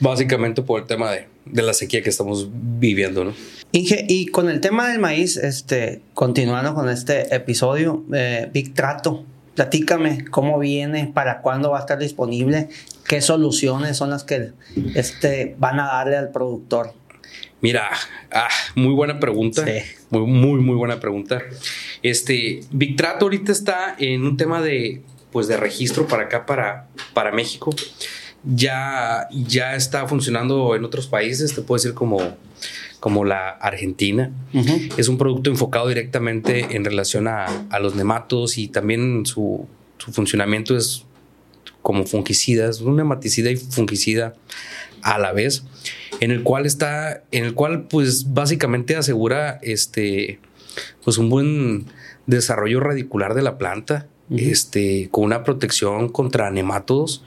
Básicamente por el tema de, la sequía que estamos viviendo, ¿no? Inge, y con el tema del maíz, este, continuando con este episodio, eh, Big Trato, platícame cómo viene, para cuándo va a estar disponible, qué soluciones son las que este, van a darle al productor. Mira, ah, muy buena pregunta. Sí. Muy, muy, muy buena pregunta. Este, Big Trato ahorita está en un tema de, pues, de registro para acá, para, para México ya, ya está funcionando en otros países, te puedo decir como, como la Argentina. Es un producto enfocado directamente en relación a, los nematodos y también su, funcionamiento es como fungicida, es un nematicida y fungicida a la vez, en el cual está, en el cual pues básicamente asegura este, pues un buen desarrollo radicular de la planta, este, con una protección contra nematodos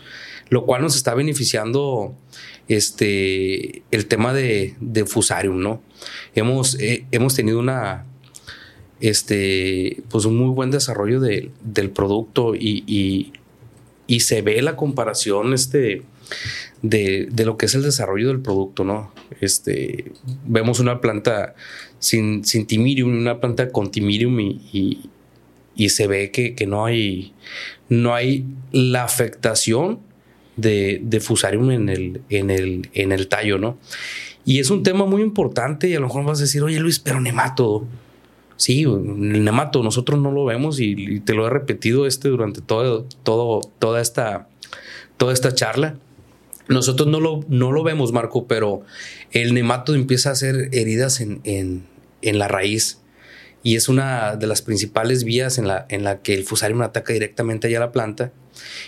lo cual nos está beneficiando este, el tema de, Fusarium, ¿no? Hemos, eh, hemos tenido una, este, pues un muy buen desarrollo del producto y, y, se ve la comparación este, de, lo que es el desarrollo del producto, ¿no? Este, vemos una planta sin, sin timirium, una planta con timirium y, y se ve que, que, no hay no hay la afectación de, fusarium en el, en, el, en el tallo, ¿no? Y es un tema muy importante y a lo mejor vas a decir, oye Luis, pero nemato. Sí, el nemato nosotros no lo vemos y, te lo he repetido este durante todo, todo, toda, esta, toda esta charla. Nosotros no lo, no lo vemos, Marco, pero el nemato empieza a hacer heridas en, en, en la raíz y es una de las principales vías en la, en la que el fusarium ataca directamente allá a la planta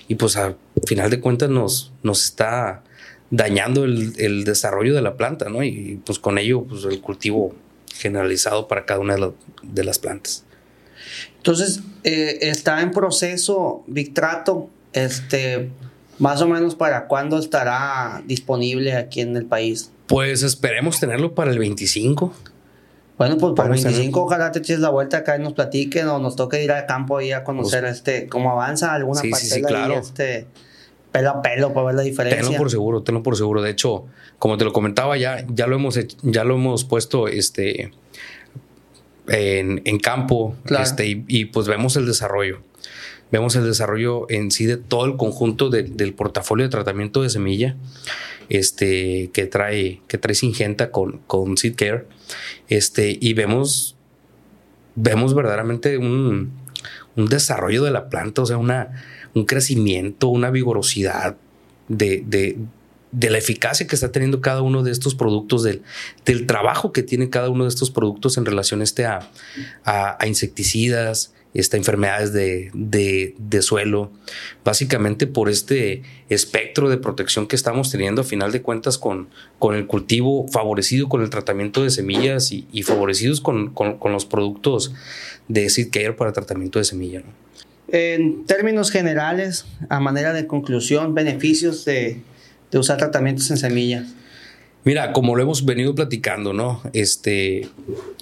y pues al final de cuentas nos, nos está dañando el, desarrollo de la planta, ¿no? Y pues con ello pues el cultivo generalizado para cada una de, las plantas. Entonces, eh, está en proceso Victrato, este, más o menos para cuándo estará disponible aquí en el país. Pues esperemos tenerlo para el 25. Bueno, pues para el 25 ojalá te eches la vuelta acá y nos platiquen o nos toque ir al campo y a conocer pues, este cómo avanza alguna sí, sí, claro. este pelo a pelo para ver la diferencia. Tenlo por seguro, tenlo por seguro. De hecho, como te lo comentaba, ya, ya lo hemos ya lo hemos puesto este en, en campo este, y, pues vemos el desarrollo. Vemos el desarrollo en sí de todo el conjunto del portafolio de tratamiento de semilla este, que trae, que trae Singenta con, con Seed Care. Este, y vemos, vemos verdaderamente un, desarrollo de la planta, o sea, una, un crecimiento, una vigorosidad de, la eficacia que está teniendo cada uno de estos productos, del, del trabajo que tiene cada uno de estos productos en relación este a, a, insecticidas, esta, enfermedades de, de, suelo, básicamente por este espectro de protección que estamos teniendo a final de cuentas con, con el cultivo favorecido con el tratamiento de semillas y, favorecidos con, con, los productos de Seed Care para tratamiento de semilla. En términos generales, a manera de conclusión, beneficios de, de usar tratamientos en semillas. Mira, como lo hemos venido platicando, ¿no? Este,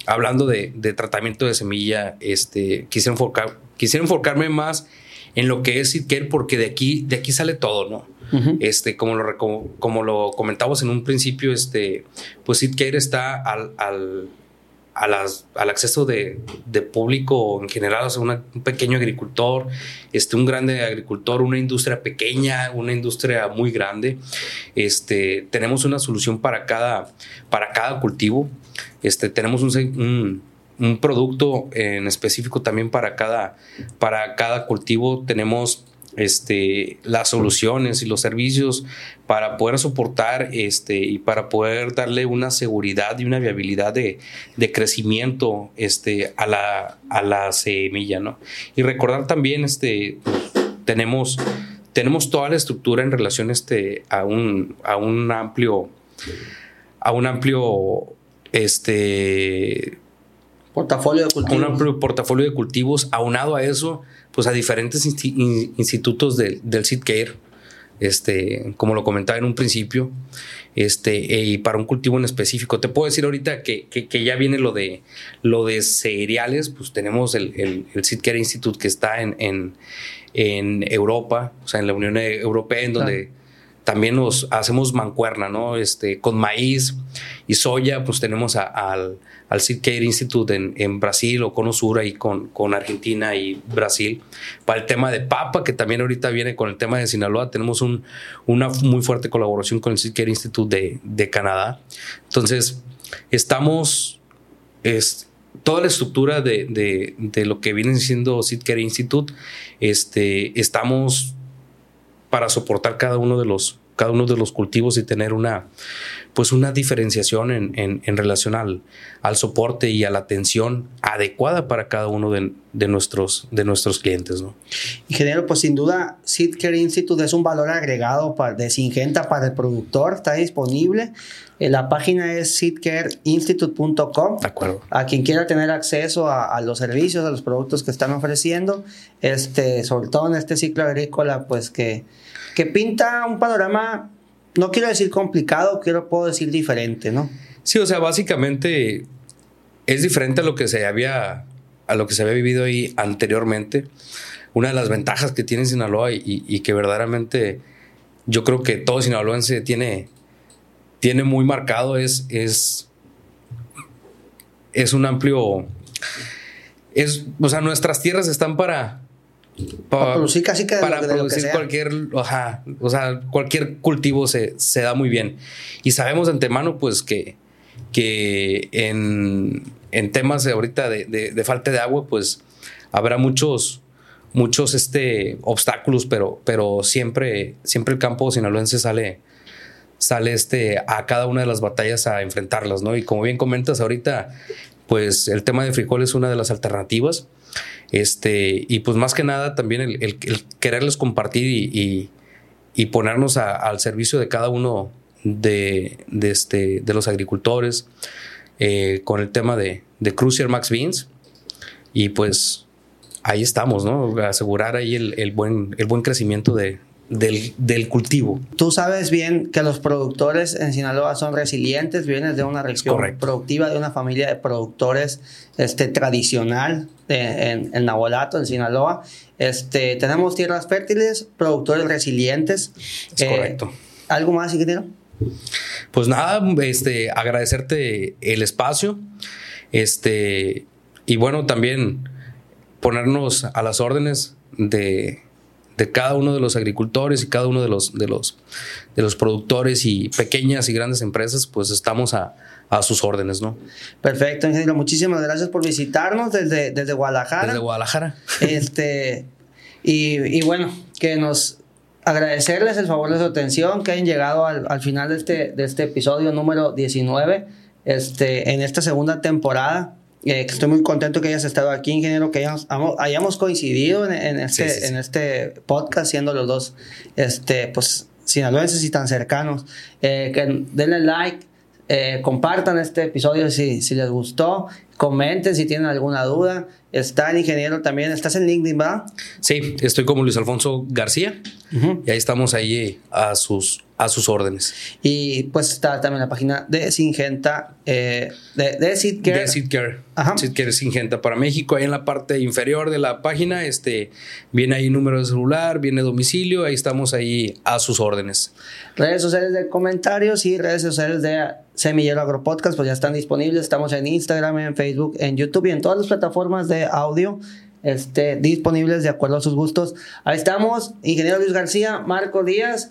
hablando de, tratamiento de semilla, este, quisiera, enfocar, quisiera enfocarme más en lo que es SeedCare porque de aquí, de aquí sale todo, ¿no? Este, como lo, como, lo comentamos en un principio, este, pues SeedCare está al, al al acceso de, público en general, o un pequeño agricultor, este, un grande agricultor, una industria pequeña, una industria muy grande. Este, tenemos una solución para cada, para cada cultivo. Este, tenemos un, un, producto en específico también para cada, para cada cultivo. Tenemos este, las soluciones y los servicios para poder soportar este, y para poder darle una seguridad y una viabilidad de, crecimiento este, a, la, a la semilla. ¿no? Y recordar también, este, tenemos, tenemos toda la estructura en relación este, a, un, a un amplio, a un amplio este, portafolio de cultivos. Un amplio portafolio de cultivos. Aunado a eso, pues a diferentes institutos del, del SIDCARE, este, como lo comentaba en un principio, este, y para un cultivo en específico. Te puedo decir ahorita que, que, ya viene lo de, lo de cereales, pues tenemos el, el, el Institute que está en, en, en, Europa, o sea, en la Unión Europea, en donde también nos hacemos mancuerna, ¿no? Este, con maíz y soya, pues tenemos al, al Seed Care Institute en, Brasil o con Osura y con, con Argentina y Brasil. Para el tema de papa, que también ahorita viene con el tema de Sinaloa, tenemos un, una muy fuerte colaboración con el Seed Care Institute de, de Canadá. Entonces, estamos, es, toda la estructura de, de, de, lo que viene siendo Seed Care Institute, este, estamos para soportar cada uno de los, cada uno de los cultivos y tener una, pues una diferenciación en, en, relación al, al, soporte y a la atención adecuada para cada uno de, de nuestros, de nuestros clientes. ¿no? Ingeniero, pues sin duda, Seedcare Institute es un valor agregado para, de Singenta para el productor, está disponible. Eh, la página es seedcareinstitute.com. De acuerdo. A quien quiera tener acceso a, a, los servicios, a los productos que están ofreciendo, este, sobre todo en este ciclo agrícola, pues que, que pinta un panorama no quiero decir complicado, quiero, puedo decir diferente, ¿no? Sí, o sea, básicamente es diferente a lo que se había, a lo que se había vivido ahí anteriormente. Una de las ventajas que tiene Sinaloa y, que verdaderamente yo creo que todo sinaloense tiene, tiene muy marcado es, es, es un amplio, es, o sea, nuestras tierras están para, para, producir casi que para producir cualquier, o sea, cualquier cultivo se, da muy bien. Y sabemos de antemano, pues, que, que en, temas de ahorita de, falta de agua, pues habrá muchos, muchos este, obstáculos, pero, pero siempre, siempre el campo sinaloense sale, sale este, a cada una de las batallas a enfrentarlas, ¿no? Y como bien comentas ahorita, pues el tema de frijol es una de las alternativas este, y pues más que nada también el, quererles compartir y, ponernos al servicio de cada uno de, este, de los agricultores eh, con el tema de, de Cruiser Max Beans. Y pues ahí estamos, ¿no? Asegurar ahí el, buen, el buen crecimiento de, del, cultivo. Tú sabes bien que los productores en Sinaloa son resilientes, vienes de una región productiva, de una familia de productores este, tradicional en, en Nabolato, en Sinaloa. Este, tenemos tierras fértiles, productores resilientes. Es correcto. Eh, ¿Algo más, ingeniero? Pues nada, este, agradecerte el espacio. Este, y bueno, también ponernos a las órdenes de de cada uno de los agricultores y cada uno de los, de los, de los productores y pequeñas y grandes empresas, pues estamos a, sus órdenes, ¿no? Perfecto, ingeniero. Muchísimas gracias por visitarnos desde, desde Guadalajara. Desde Guadalajara. Este, y, bueno, que nos agradecerles el favor de su atención, que hayan llegado al, final de este, de este episodio número 19, este, en esta segunda temporada Eh, estoy muy contento que hayas estado aquí, ingeniero, que hayamos, hayamos coincidido en, en este, en este podcast, siendo los dos, este, pues, sinaloenses y tan cercanos. Eh, que denle like, eh, compartan este episodio si, si les gustó, comenten si tienen alguna duda. Está el ingeniero también, estás en LinkedIn, ¿verdad? Sí, estoy como Luis Alfonso García y ahí estamos ahí a sus a sus órdenes. Y pues está también la página de Singenta, eh, de, de Sitcare. De Sitcare. Ajá. Sitcare Singenta para México. Ahí en la parte inferior de la página este, viene ahí número de celular, viene domicilio, ahí estamos ahí a sus órdenes. Redes sociales de comentarios y redes sociales de Semillero Agropodcast, pues ya están disponibles. Estamos en Instagram, en Facebook, en YouTube y en todas las plataformas de audio este, disponibles de acuerdo a sus gustos. Ahí estamos, ingeniero Luis García, Marco Díaz.